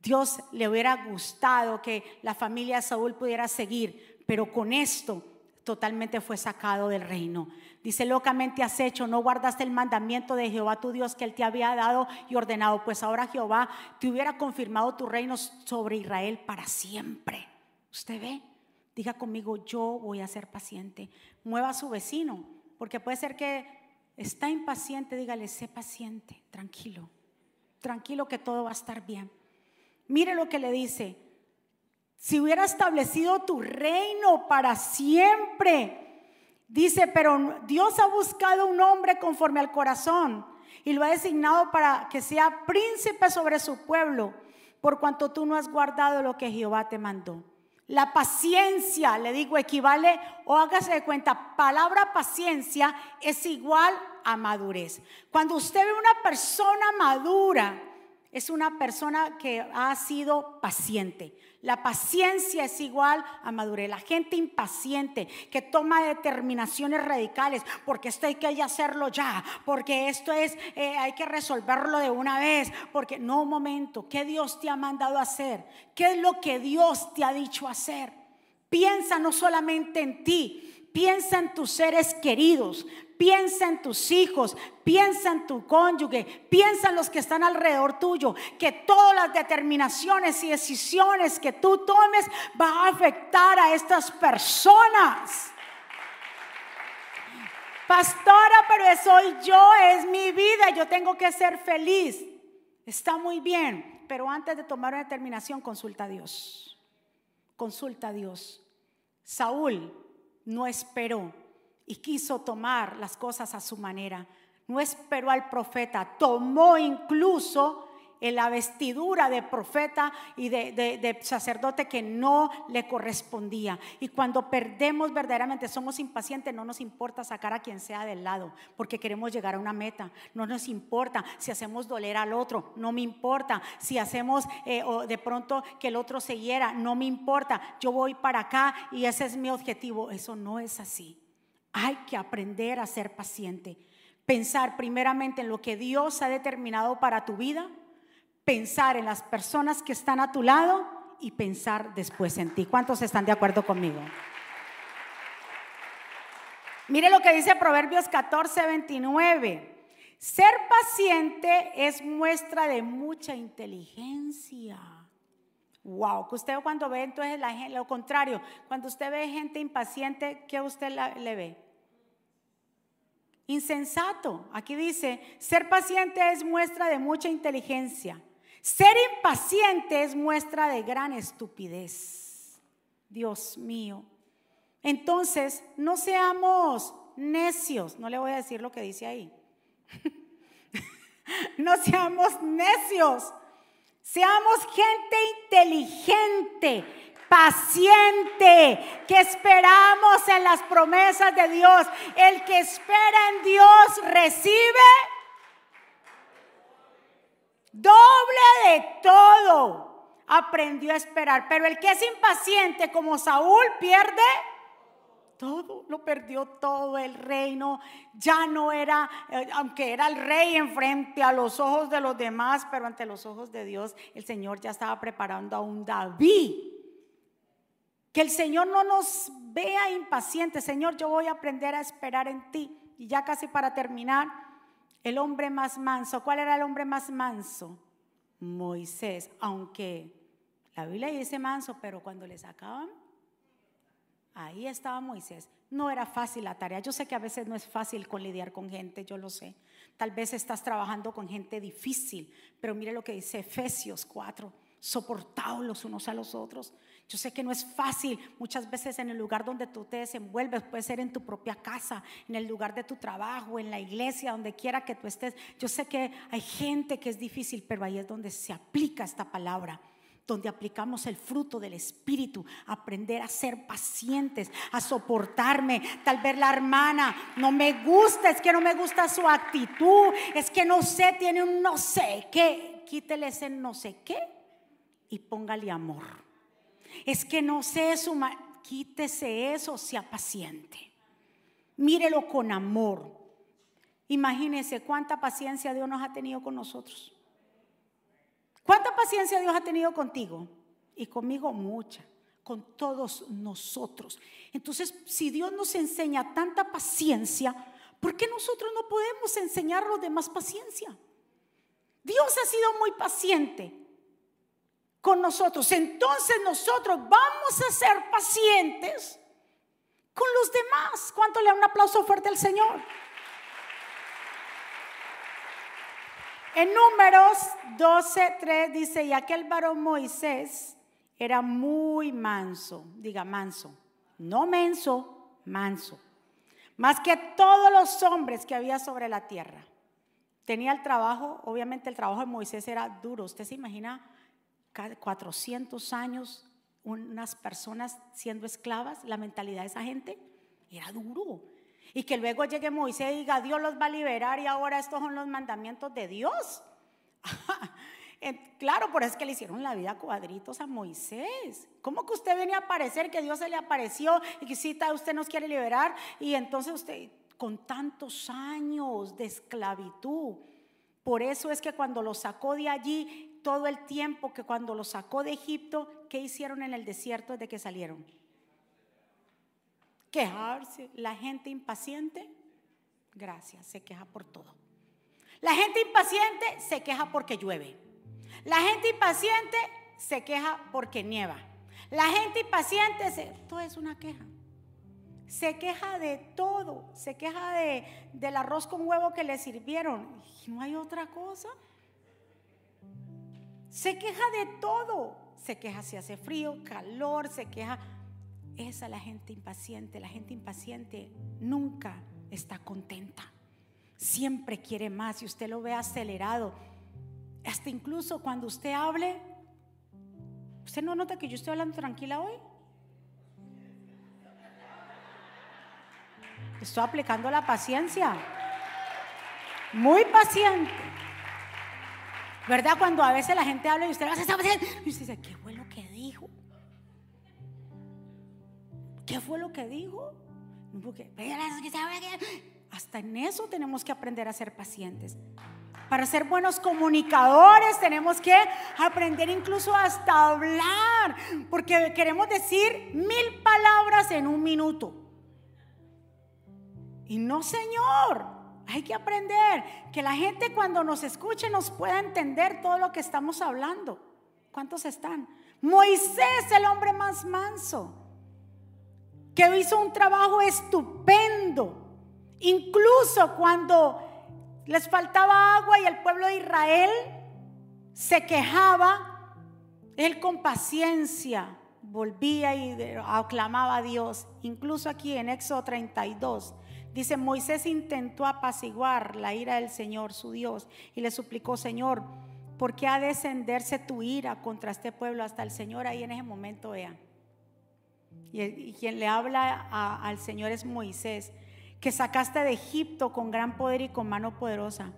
Dios le hubiera gustado que la familia de Saúl pudiera seguir, pero con esto totalmente fue sacado del reino. Dice, locamente has hecho, no guardaste el mandamiento de Jehová tu Dios que él te había dado y ordenado, pues ahora Jehová te hubiera confirmado tu reino sobre Israel para siempre. ¿Usted ve? Diga conmigo, yo voy a ser paciente. Mueva a su vecino, porque puede ser que está impaciente, dígale, sé paciente, tranquilo, tranquilo que todo va a estar bien. Mire lo que le dice. Si hubiera establecido tu reino para siempre Dice, pero Dios ha buscado un hombre conforme al corazón y lo ha designado para que sea príncipe sobre su pueblo, por cuanto tú no has guardado lo que Jehová te mandó. La paciencia, le digo, equivale, o hágase de cuenta, palabra paciencia es igual a madurez. Cuando usted ve una persona madura, es una persona que ha sido paciente. La paciencia es igual a madurez. La gente impaciente que toma determinaciones radicales, porque esto hay que hacerlo ya, porque esto es, eh, hay que resolverlo de una vez, porque no, un momento, ¿qué Dios te ha mandado hacer? ¿Qué es lo que Dios te ha dicho hacer? Piensa no solamente en ti, piensa en tus seres queridos, piensa en tus hijos, piensa en tu cónyuge, piensa en los que están alrededor tuyo, que todas las determinaciones y decisiones que tú tomes van a afectar a estas personas. Pastora, pero soy yo, es mi vida, yo tengo que ser feliz. Está muy bien, pero antes de tomar una determinación, consulta a Dios. Consulta a Dios. Saúl no esperó y quiso tomar las cosas a su manera. No esperó al profeta, tomó incluso en la vestidura de profeta y de, sacerdote que no le correspondía. Y cuando perdemos verdaderamente, somos impacientes, no nos importa sacar a quien sea del lado, porque queremos llegar a una meta. No nos importa si hacemos doler al otro, no me importa. Si hacemos eh, o de pronto que el otro se hiera, no me importa. Yo voy para acá y ese es mi objetivo. Eso no es así. Hay que aprender a ser paciente. Pensar primeramente en lo que Dios ha determinado para tu vida, pensar en las personas que están a tu lado y pensar después en ti. ¿Cuántos están de acuerdo conmigo? Mire lo que dice Proverbios 14, 29. Ser paciente es muestra de mucha inteligencia. Wow, que usted cuando ve entonces lo contrario, cuando usted ve gente impaciente, ¿qué usted le ve? Insensato. Aquí dice, ser paciente es muestra de mucha inteligencia. Ser impaciente es muestra de gran estupidez. Dios mío. Entonces, no seamos necios. No le voy a decir lo que dice ahí. no seamos necios Seamos gente inteligente, paciente, que esperamos en las promesas de Dios. El que espera en Dios recibe doble de todo. Aprendió a esperar. Pero el que es impaciente como Saúl pierde todo, lo perdió todo el reino, ya no era, eh, aunque era el rey enfrente a los ojos de los demás, pero ante los ojos de Dios, el Señor ya estaba preparando a un David. Que el Señor no nos vea impacientes, Señor, yo voy a aprender a esperar en ti. Y ya casi para terminar, el hombre más manso, ¿cuál era el hombre más manso? Moisés, aunque la Biblia dice manso, pero cuando le sacaban Ahí estaba Moisés. No era fácil la tarea. Yo sé que a veces no es fácil con lidiar con gente, yo lo sé. Tal vez estás trabajando con gente difícil, pero mire lo que dice Efesios 4, soportados los unos a los otros. Yo sé que no es fácil muchas veces en el lugar donde tú te desenvuelves, puede ser en tu propia casa, en el lugar de tu trabajo, en la iglesia, donde quiera que tú estés. Yo sé que hay gente que es difícil, pero ahí es donde se aplica esta palabra donde aplicamos el fruto del Espíritu, aprender a ser pacientes, a soportarme. Tal vez la hermana no me gusta, es que no me gusta su actitud, es que no sé, tiene un no sé qué. Quítele ese no sé qué y póngale amor. Es que no sé su, quítese eso, sea paciente. Mírelo con amor. Imagínese cuánta paciencia Dios nos ha tenido con nosotros. ¿Cuánta paciencia Dios ha tenido contigo? Y conmigo mucha, con todos nosotros. Entonces, si Dios nos enseña tanta paciencia, ¿por qué nosotros no podemos enseñar a los demás paciencia? Dios ha sido muy paciente con nosotros. Entonces nosotros vamos a ser pacientes con los demás. ¿Cuánto le da un aplauso fuerte al Señor? En números 12, 3 dice, y aquel varón Moisés era muy manso, diga manso, no menso, manso. más que todos los hombres que había sobre la tierra. Tenía el trabajo, obviamente el trabajo de Moisés era duro. Usted se imagina 400 años unas personas siendo esclavas, la mentalidad de esa gente era duro. Y que luego llegue Moisés y diga, Dios los va a liberar y ahora estos son los mandamientos de Dios. claro, por eso es que le hicieron la vida cuadritos a Moisés. ¿Cómo que usted venía a aparecer, que Dios se le apareció y que si usted nos quiere liberar? Y entonces usted, con tantos años de esclavitud, por eso es que cuando lo sacó de allí, todo el tiempo que cuando lo sacó de Egipto, ¿qué hicieron en el desierto desde que salieron? Quejarse. La gente impaciente, gracias, se queja por todo. La gente impaciente se queja porque llueve. La gente impaciente se queja porque nieva. La gente impaciente, se, todo es una queja. Se queja de todo. Se queja de, del arroz con huevo que le sirvieron. Y no hay otra cosa. Se queja de todo. Se queja si hace frío, calor, se queja. Esa es la gente impaciente. La gente impaciente nunca está contenta. Siempre quiere más y usted lo ve acelerado. Hasta incluso cuando usted hable, ¿usted no nota que yo estoy hablando tranquila hoy? Estoy aplicando la paciencia. Muy paciente. ¿Verdad? Cuando a veces la gente habla y usted hace esa paciencia, y usted dice, ¿qué fue ¿Qué fue lo que dijo? Hasta en eso tenemos que aprender a ser pacientes. Para ser buenos comunicadores tenemos que aprender incluso hasta hablar, porque queremos decir mil palabras en un minuto. Y no, Señor, hay que aprender que la gente cuando nos escuche nos pueda entender todo lo que estamos hablando. ¿Cuántos están? Moisés, el hombre más manso, que hizo un trabajo estupendo Incluso cuando les faltaba agua y el pueblo de Israel se quejaba, él con paciencia volvía y aclamaba a Dios. Incluso aquí en Éxodo 32 dice, Moisés intentó apaciguar la ira del Señor, su Dios, y le suplicó, Señor, ¿por qué ha de descenderse tu ira contra este pueblo hasta el Señor? Ahí en ese momento, vean. Y, quien le habla al Señor es Moisés que sacaste de Egipto con gran poder y con mano poderosa.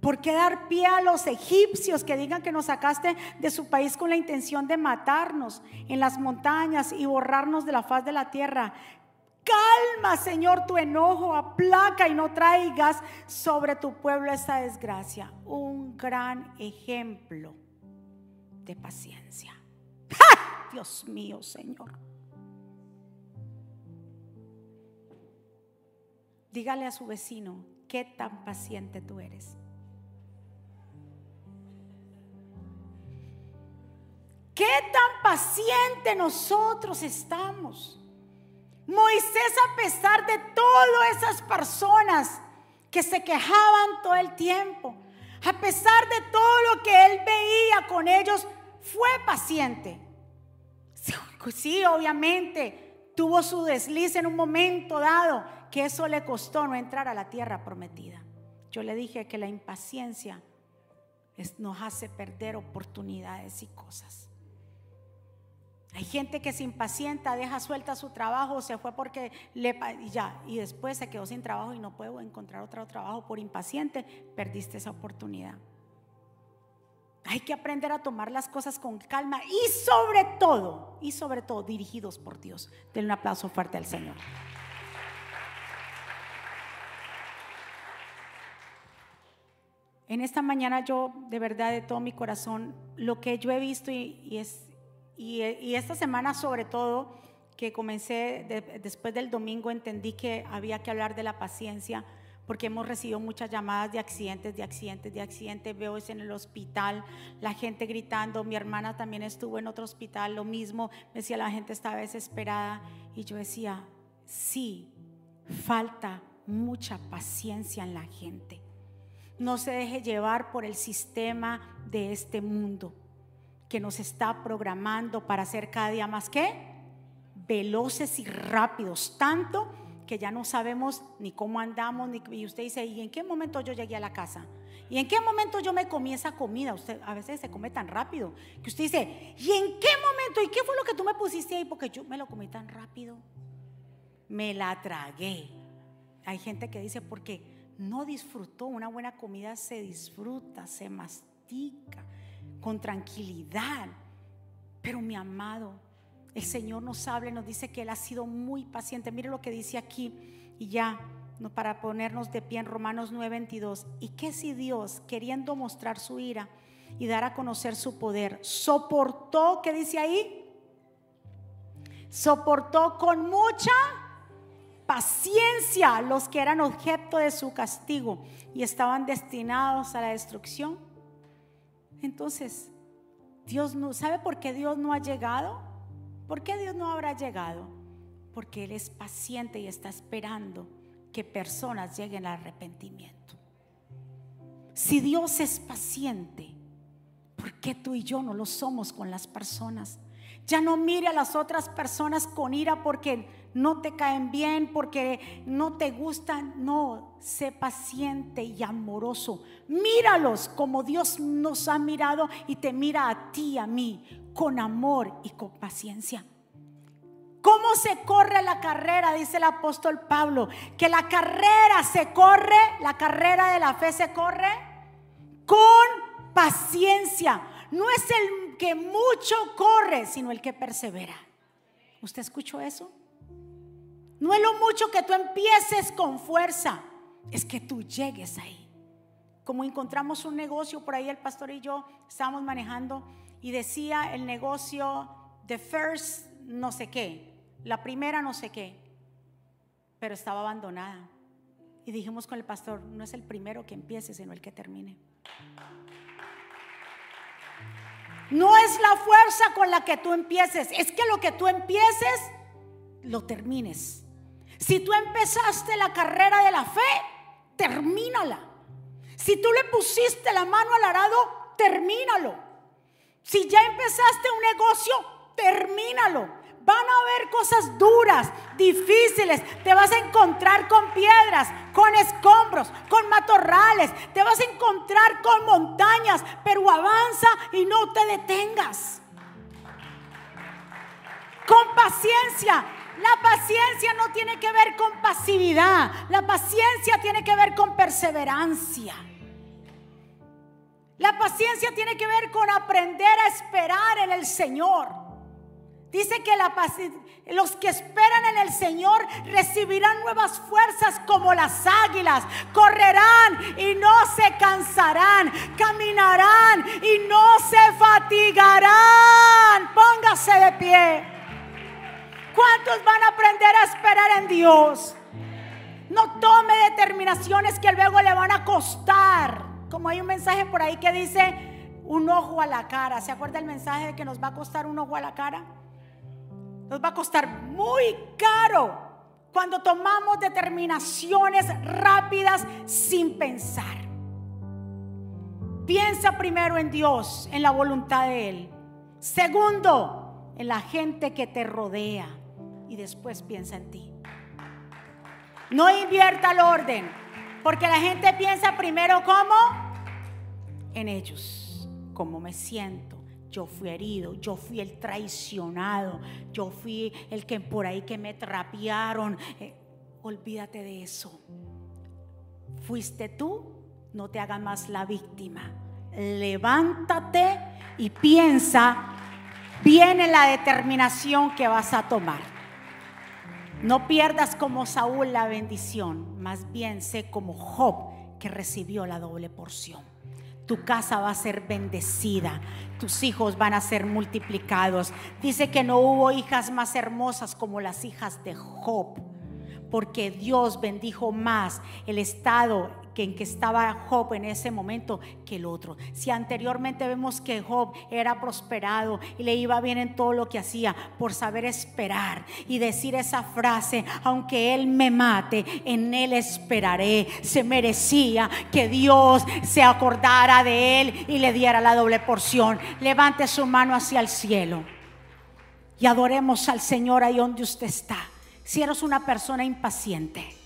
¿Por qué dar pie a los egipcios que digan que nos sacaste de su país con la intención de matarnos en las montañas y borrarnos de la faz de la tierra? Calma, Señor, tu enojo, aplaca y no traigas sobre tu pueblo esa desgracia. Un gran ejemplo de paciencia. Dios mío, Señor. Dígale a su vecino, qué tan paciente tú eres. ¿Qué tan paciente nosotros estamos? Moisés, a pesar de todas esas personas que se quejaban todo el tiempo, a pesar de todo lo que él veía con ellos, fue paciente. Sí, obviamente, tuvo su desliz en un momento dado, que eso le costó no entrar a la tierra prometida. Yo le dije que la impaciencia nos hace perder oportunidades y cosas. Hay gente que se impacienta, deja suelta su trabajo, se fue porque le ya, y después se quedó sin trabajo y no puedo encontrar otro trabajo por impaciente, perdiste esa oportunidad. Hay que aprender a tomar las cosas con calma y sobre todo, y sobre todo dirigidos por Dios. Denle un aplauso fuerte al Señor. En esta mañana yo de verdad de todo mi corazón, lo que yo he visto y, es, esta semana sobre todo, que comencé después del domingo, entendí que había que hablar de la paciencia, porque hemos recibido muchas llamadas de accidentes, de accidentes, de accidentes. Veo eso en el hospital, la gente gritando. Mi hermana también estuvo en otro hospital, lo mismo. Me decía, la gente estaba desesperada. Y yo decía, sí, falta mucha paciencia en la gente no se deje llevar por el sistema de este mundo que nos está programando para ser cada día más que veloces y rápidos, tanto que ya no sabemos ni cómo andamos, ni, y usted dice, ¿y en qué momento yo llegué a la casa? ¿Y en qué momento yo me comí esa comida? Usted a veces se come tan rápido que usted dice, ¿y en qué momento? ¿Y qué fue lo que tú me pusiste ahí? Porque yo me lo comí tan rápido. Me la tragué. Hay gente que dice, porque no disfrutó una buena comida, se disfruta, se mastica con tranquilidad. Pero mi amado, el Señor nos habla nos dice que Él ha sido muy paciente. Mire lo que dice aquí y ya para ponernos de pie en Romanos 9:22. ¿Y qué si Dios, queriendo mostrar su ira y dar a conocer su poder, soportó, ¿qué dice ahí? Soportó con mucha paciencia los que eran objeto de su castigo y estaban destinados a la destrucción. Entonces, Dios no, ¿sabe por qué Dios no ha llegado? ¿Por qué Dios no habrá llegado? Porque Él es paciente y está esperando que personas lleguen al arrepentimiento. Si Dios es paciente, ¿por qué tú y yo no lo somos con las personas? Ya no mire a las otras personas con ira porque no te caen bien, porque no te gustan. No, sé paciente y amoroso. Míralos como Dios nos ha mirado y te mira a ti, a mí, con amor y con paciencia. ¿Cómo se corre la carrera? Dice el apóstol Pablo. Que la carrera se corre, la carrera de la fe se corre con paciencia. No es el que mucho corre, sino el que persevera. ¿Usted escuchó eso? No es lo mucho que tú empieces con fuerza, es que tú llegues ahí. Como encontramos un negocio por ahí, el pastor y yo estábamos manejando y decía el negocio The First no sé qué, la primera no sé qué, pero estaba abandonada. Y dijimos con el pastor, no es el primero que empiece, sino el que termine. No es la fuerza con la que tú empieces, es que lo que tú empieces, lo termines. Si tú empezaste la carrera de la fe, termínala. Si tú le pusiste la mano al arado, termínalo. Si ya empezaste un negocio, termínalo. Van a haber cosas duras, difíciles. Te vas a encontrar con piedras, con escombros, con matorrales. Te vas a encontrar con montañas, pero avanza y no te detengas. Con paciencia. La paciencia no tiene que ver con pasividad. La paciencia tiene que ver con perseverancia. La paciencia tiene que ver con aprender a esperar en el Señor. Dice que los que esperan en el Señor recibirán nuevas fuerzas como las águilas. Correrán y no se cansarán. Caminarán y no se fatigarán. Póngase de pie. ¿Cuántos van a aprender a esperar en Dios? No tome determinaciones que luego le van a costar. Como hay un mensaje por ahí que dice un ojo a la cara. ¿Se acuerda el mensaje de que nos va a costar un ojo a la cara? Nos va a costar muy caro cuando tomamos determinaciones rápidas sin pensar. Piensa primero en Dios, en la voluntad de Él. Segundo, en la gente que te rodea. Y después piensa en ti. No invierta el orden, porque la gente piensa primero cómo en ellos, cómo me siento, yo fui herido, yo fui el traicionado, yo fui el que por ahí que me trapearon. Eh, olvídate de eso. Fuiste tú, no te hagas más la víctima. Levántate y piensa bien en la determinación que vas a tomar. No pierdas como Saúl la bendición, más bien sé como Job que recibió la doble porción tu casa va a ser bendecida, tus hijos van a ser multiplicados. Dice que no hubo hijas más hermosas como las hijas de Job, porque Dios bendijo más el estado en que estaba Job en ese momento que el otro. Si anteriormente vemos que Job era prosperado y le iba bien en todo lo que hacía por saber esperar y decir esa frase, aunque él me mate, en él esperaré, se merecía que Dios se acordara de él y le diera la doble porción. Levante su mano hacia el cielo y adoremos al Señor ahí donde usted está. Si eres una persona impaciente,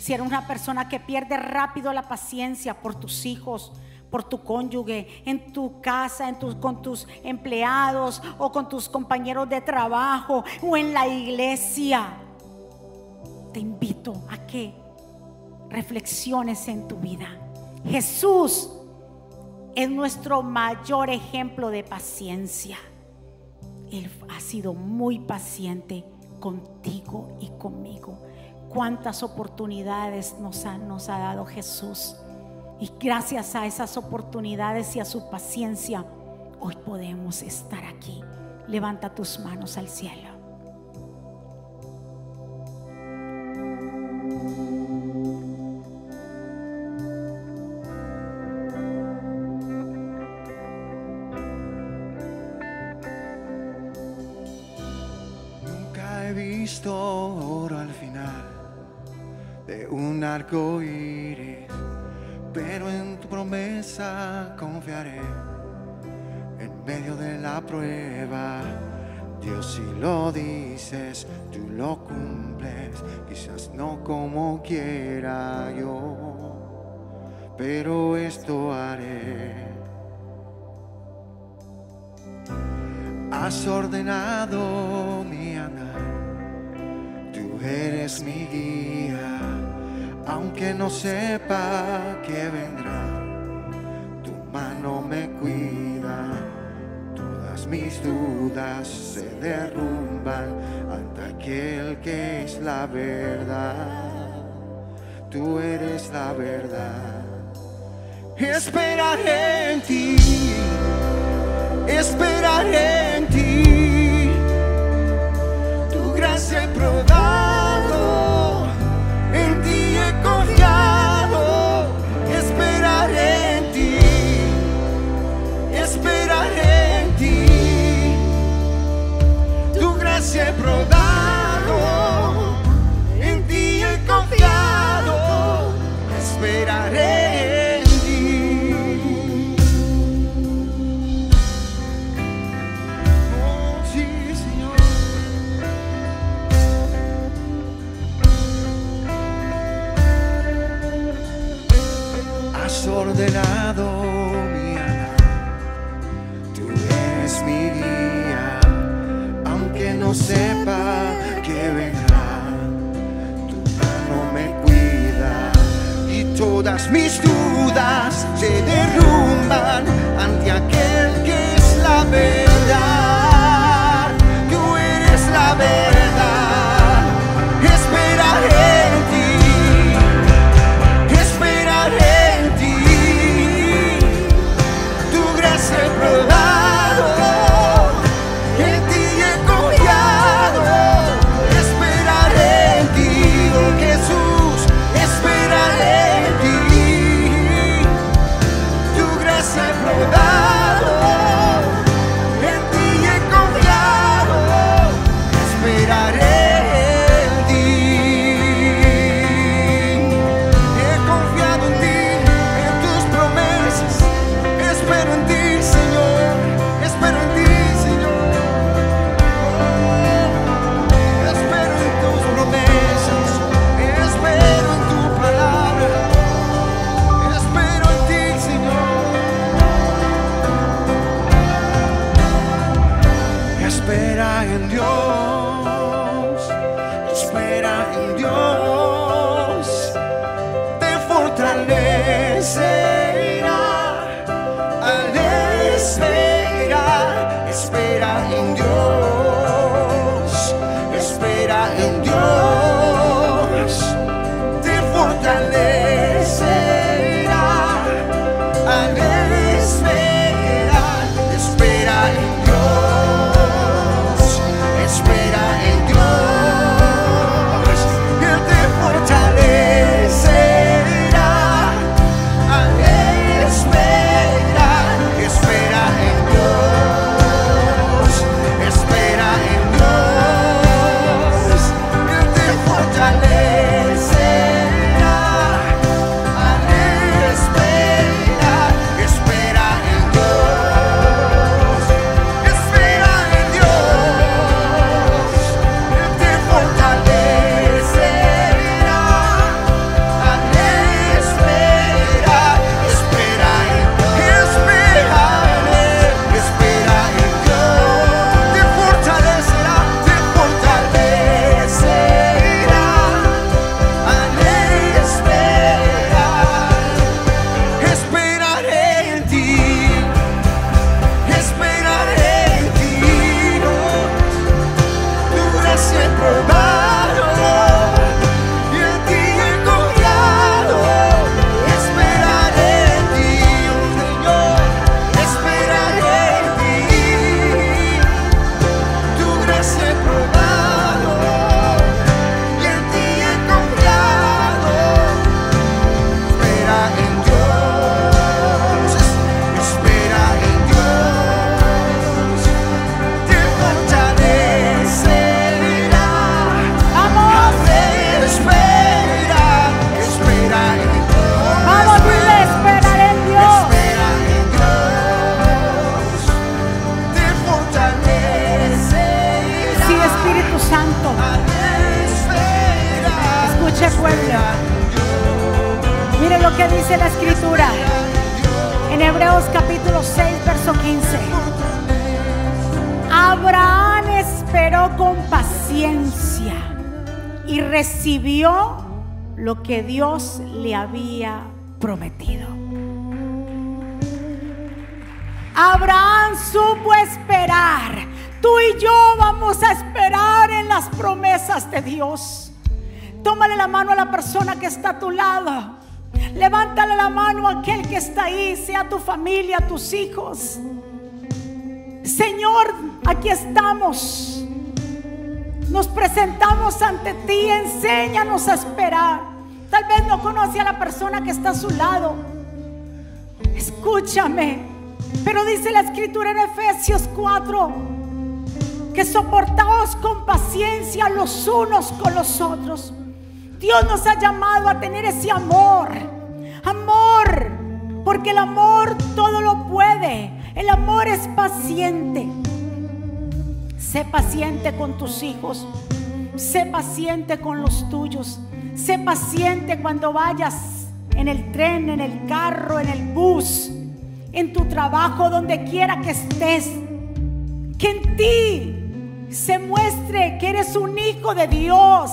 si eres una persona que pierde rápido la paciencia por tus hijos, por tu cónyuge, en tu casa, con tus empleados o con tus compañeros de trabajo o en la iglesia. Te invito a que reflexiones en tu vida. Jesús es nuestro mayor ejemplo de paciencia. Él ha sido muy paciente contigo y conmigo. Cuántas oportunidades nos ha, dado Jesús. Y gracias a esas oportunidades y a su paciencia, hoy podemos estar aquí. Levanta tus manos al cielo. Pero en tu promesa confiaré en medio de la prueba. Dios, si lo dices, tú lo cumples, quizás no como quiera yo, pero esto haré. Has ordenado mi andar eres mi guía, aunque no sepa que vendrá, tu mano me cuida, todas mis dudas se derrumban ante aquel que es la verdad, tú eres la verdad. Esperaré en ti, esperaré en ti, tu gracia todas mis dudas se derrumban ante aquel que es la verdad. Tú eres la verdad, persona que está a tu lado. Levántale la mano a aquel que está ahí, sea tu familia, tus hijos. Señor, aquí estamos. Nos presentamos ante ti, enséñanos a esperar. Tal vez no conoce a la persona que está a su lado. Escúchame. Pero dice la escritura en Efesios 4 que soportaos con paciencia los unos con los otros. Dios nos ha llamado a tener ese amor. Amor, porque el amor todo lo puede. El amor es paciente. Sé paciente con tus hijos. Sé paciente con los tuyos. Sé paciente cuando vayas en el tren, en el carro, en el bus, en tu trabajo, donde quiera que estés. Que en ti se muestre que eres un hijo de Dios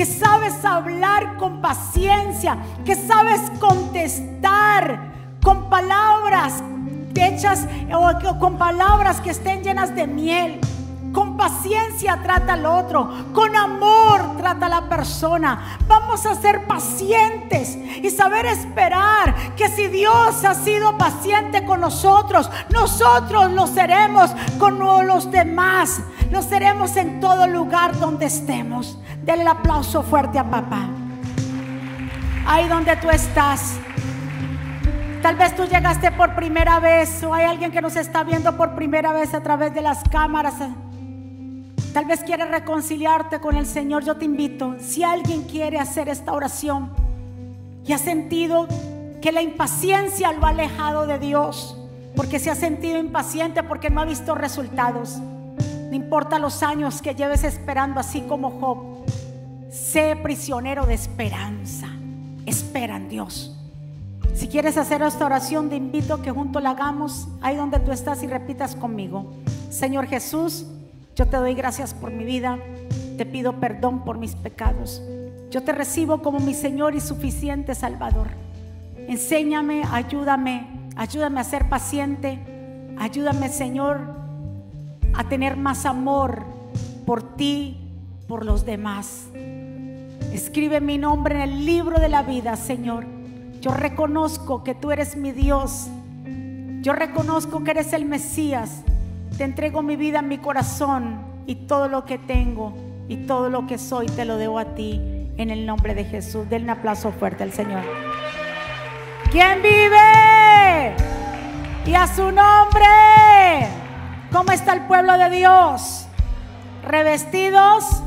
que sabes hablar con paciencia, que sabes contestar con palabras hechas o con palabras que estén llenas de miel. Con paciencia trata al otro, con amor trata a la persona. Vamos a ser pacientes y saber esperar que si Dios ha sido paciente con nosotros, nosotros lo seremos con los demás. Lo seremos en todo lugar donde estemos. Denle el aplauso fuerte a papá. Ahí donde tú estás. Tal vez tú llegaste por primera vez o hay alguien que nos está viendo por primera vez a través de las cámaras. Tal vez quieres reconciliarte con el Señor. Yo te invito, si alguien quiere hacer esta oración y ha sentido que la impaciencia lo ha alejado de Dios, porque se ha sentido impaciente, porque no ha visto resultados. No importa los años que lleves esperando, así como Job. Sé prisionero de esperanza. Espera en Dios. Si quieres hacer esta oración, te invito a que juntos la hagamos ahí donde tú estás y repitas conmigo. Señor Jesús, yo te doy gracias por mi vida. Te pido perdón por mis pecados. Yo te recibo como mi Señor y suficiente Salvador. Enséñame, ayúdame, ayúdame a ser paciente. Ayúdame, Señor, a tener más amor por ti, por los demás. Escribe mi nombre en el libro de la vida, Señor. Yo reconozco que tú eres mi Dios. Yo reconozco que eres el Mesías. Te entrego mi vida, mi corazón y todo lo que tengo y todo lo que soy te lo debo a ti en el nombre de Jesús. Denle un aplauso fuerte al Señor. ¿Quién vive? Y a su nombre. ¿Cómo está el pueblo de Dios? Revestidos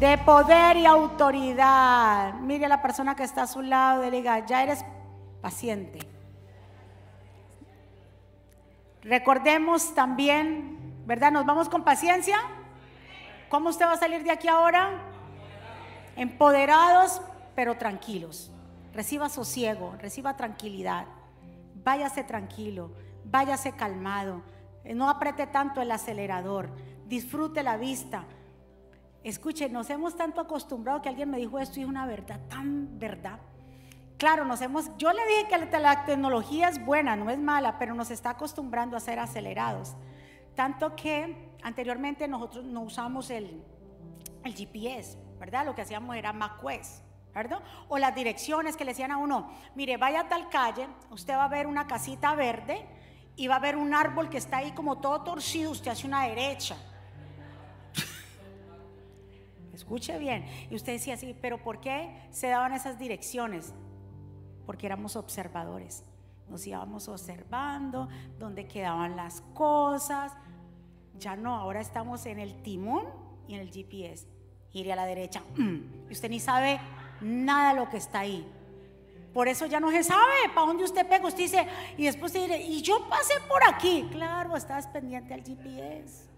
de poder y autoridad. Mire a la persona que está a su lado y diga, ya eres paciente. Recordemos también, ¿verdad? Nos vamos con paciencia. ¿Cómo usted va a salir de aquí ahora? Empoderados, pero tranquilos. Reciba sosiego, reciba tranquilidad. Váyase tranquilo, váyase calmado eh, no apriete tanto el acelerador. Disfrute la vista. Escuche, nos hemos tanto acostumbrado que alguien me dijo esto y es una verdad, tan verdad. Claro, nos hemos, yo le dije que la tecnología es buena, no es mala, pero nos está acostumbrando a ser acelerados. Tanto que anteriormente nosotros no usamos el, GPS, ¿verdad? Lo que hacíamos era MapQuest, ¿verdad? O las direcciones que le decían a uno, mire, vaya a tal calle, usted va a ver una casita verde, y va a haber un árbol que está ahí como todo torcido, usted hace una derecha. Escuche bien. Y usted decía así, pero ¿por qué se daban esas direcciones? Porque éramos observadores. Nos íbamos observando dónde quedaban las cosas. Ya no, ahora estamos en el timón y en el GPS. Iré a la derecha. Y usted ni sabe nada de lo que está ahí. Por eso ya no se sabe para dónde usted pega. Usted dice, y después te dice, y yo pasé por aquí. Claro, estás pendiente al GPS.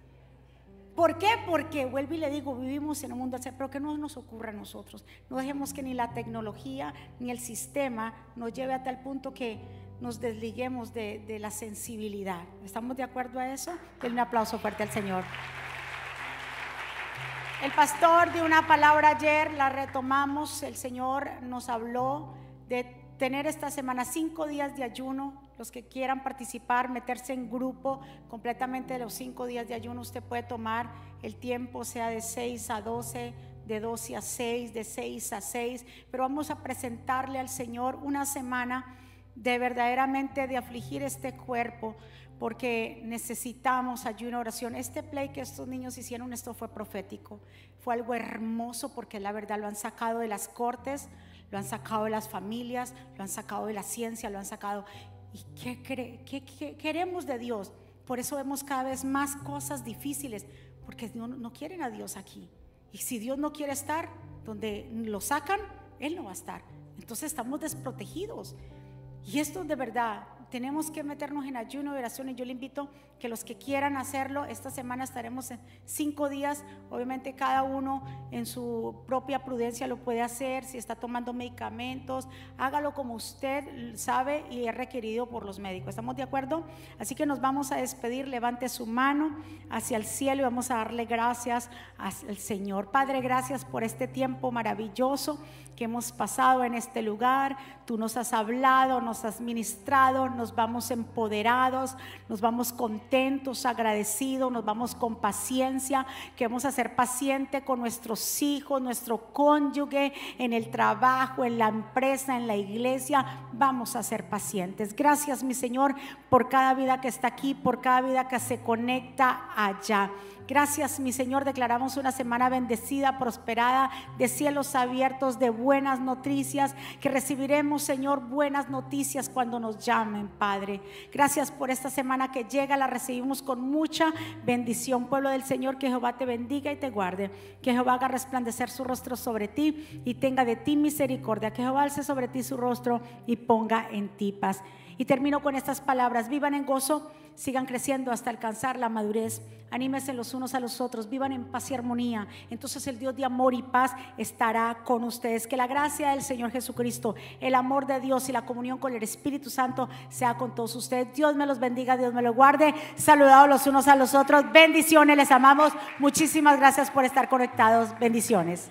¿Por qué? Porque, vuelvo y le digo, vivimos en un mundo, pero que no nos ocurra a nosotros. No dejemos que ni la tecnología ni el sistema nos lleve a tal punto que nos desliguemos de, de la sensibilidad. ¿Estamos de acuerdo a eso? Denle un aplauso fuerte al Señor. El pastor dio una palabra ayer, la retomamos, el Señor nos habló de tener esta semana cinco días de ayuno. Los que quieran participar, meterse en grupo completamente de los cinco días de ayuno, usted puede tomar el tiempo, sea de 6 a 12, de 12 a 6, de 6 a 6, pero vamos a presentarle al Señor una semana de verdaderamente de afligir este cuerpo, porque necesitamos ayuno, oración. Este play que estos niños hicieron, esto fue profético. Fue algo hermoso porque la verdad lo han sacado de las cortes, lo han sacado de las familias, lo han sacado de la ciencia, lo han sacado. ¿Y qué, queremos de Dios? Por eso vemos cada vez más cosas difíciles, porque no, no quieren a Dios aquí. Y si Dios no quiere estar donde lo sacan, Él no va a estar. Entonces estamos desprotegidos. Y esto de verdad tenemos que meternos en ayuno y oración y yo le invito que los que quieran hacerlo, esta semana estaremos en cinco días, obviamente cada uno en su propia prudencia lo puede hacer, si está tomando medicamentos, hágalo como usted sabe y es requerido por los médicos. ¿Estamos de acuerdo? Así que nos vamos a despedir, levante su mano hacia el cielo y vamos a darle gracias al Señor. Padre, gracias por este tiempo maravilloso que hemos pasado en este lugar. Tú nos has hablado, nos has ministrado, nos vamos empoderados, nos vamos contentos, agradecidos, nos vamos con paciencia, que vamos a ser pacientes con nuestros hijos, nuestro cónyuge, en el trabajo, en la empresa, en la iglesia. Vamos a ser pacientes. Gracias, mi Señor, por cada vida que está aquí, por cada vida que se conecta allá. Gracias, mi Señor. Declaramos una semana bendecida, prosperada, de cielos abiertos, de buenas noticias, que recibiremos, Señor, buenas noticias cuando nos llamen, Padre. Gracias por esta semana que llega, la recibimos con mucha bendición. Pueblo del Señor, que Jehová te bendiga y te guarde. Que Jehová haga resplandecer su rostro sobre ti y tenga de ti misericordia. Que Jehová alce sobre ti su rostro y ponga en ti paz. Y termino con estas palabras. Vivan en gozo sigan creciendo hasta alcanzar la madurez. Anímense los unos a los otros, vivan en paz y armonía. Entonces el Dios de amor y paz estará con ustedes. Que la gracia del Señor Jesucristo, el amor de Dios y la comunión con el Espíritu Santo sea con todos ustedes. Dios me los bendiga, Dios me los guarde. Saludados los unos a los otros. Bendiciones, les amamos. Muchísimas gracias por estar conectados. Bendiciones.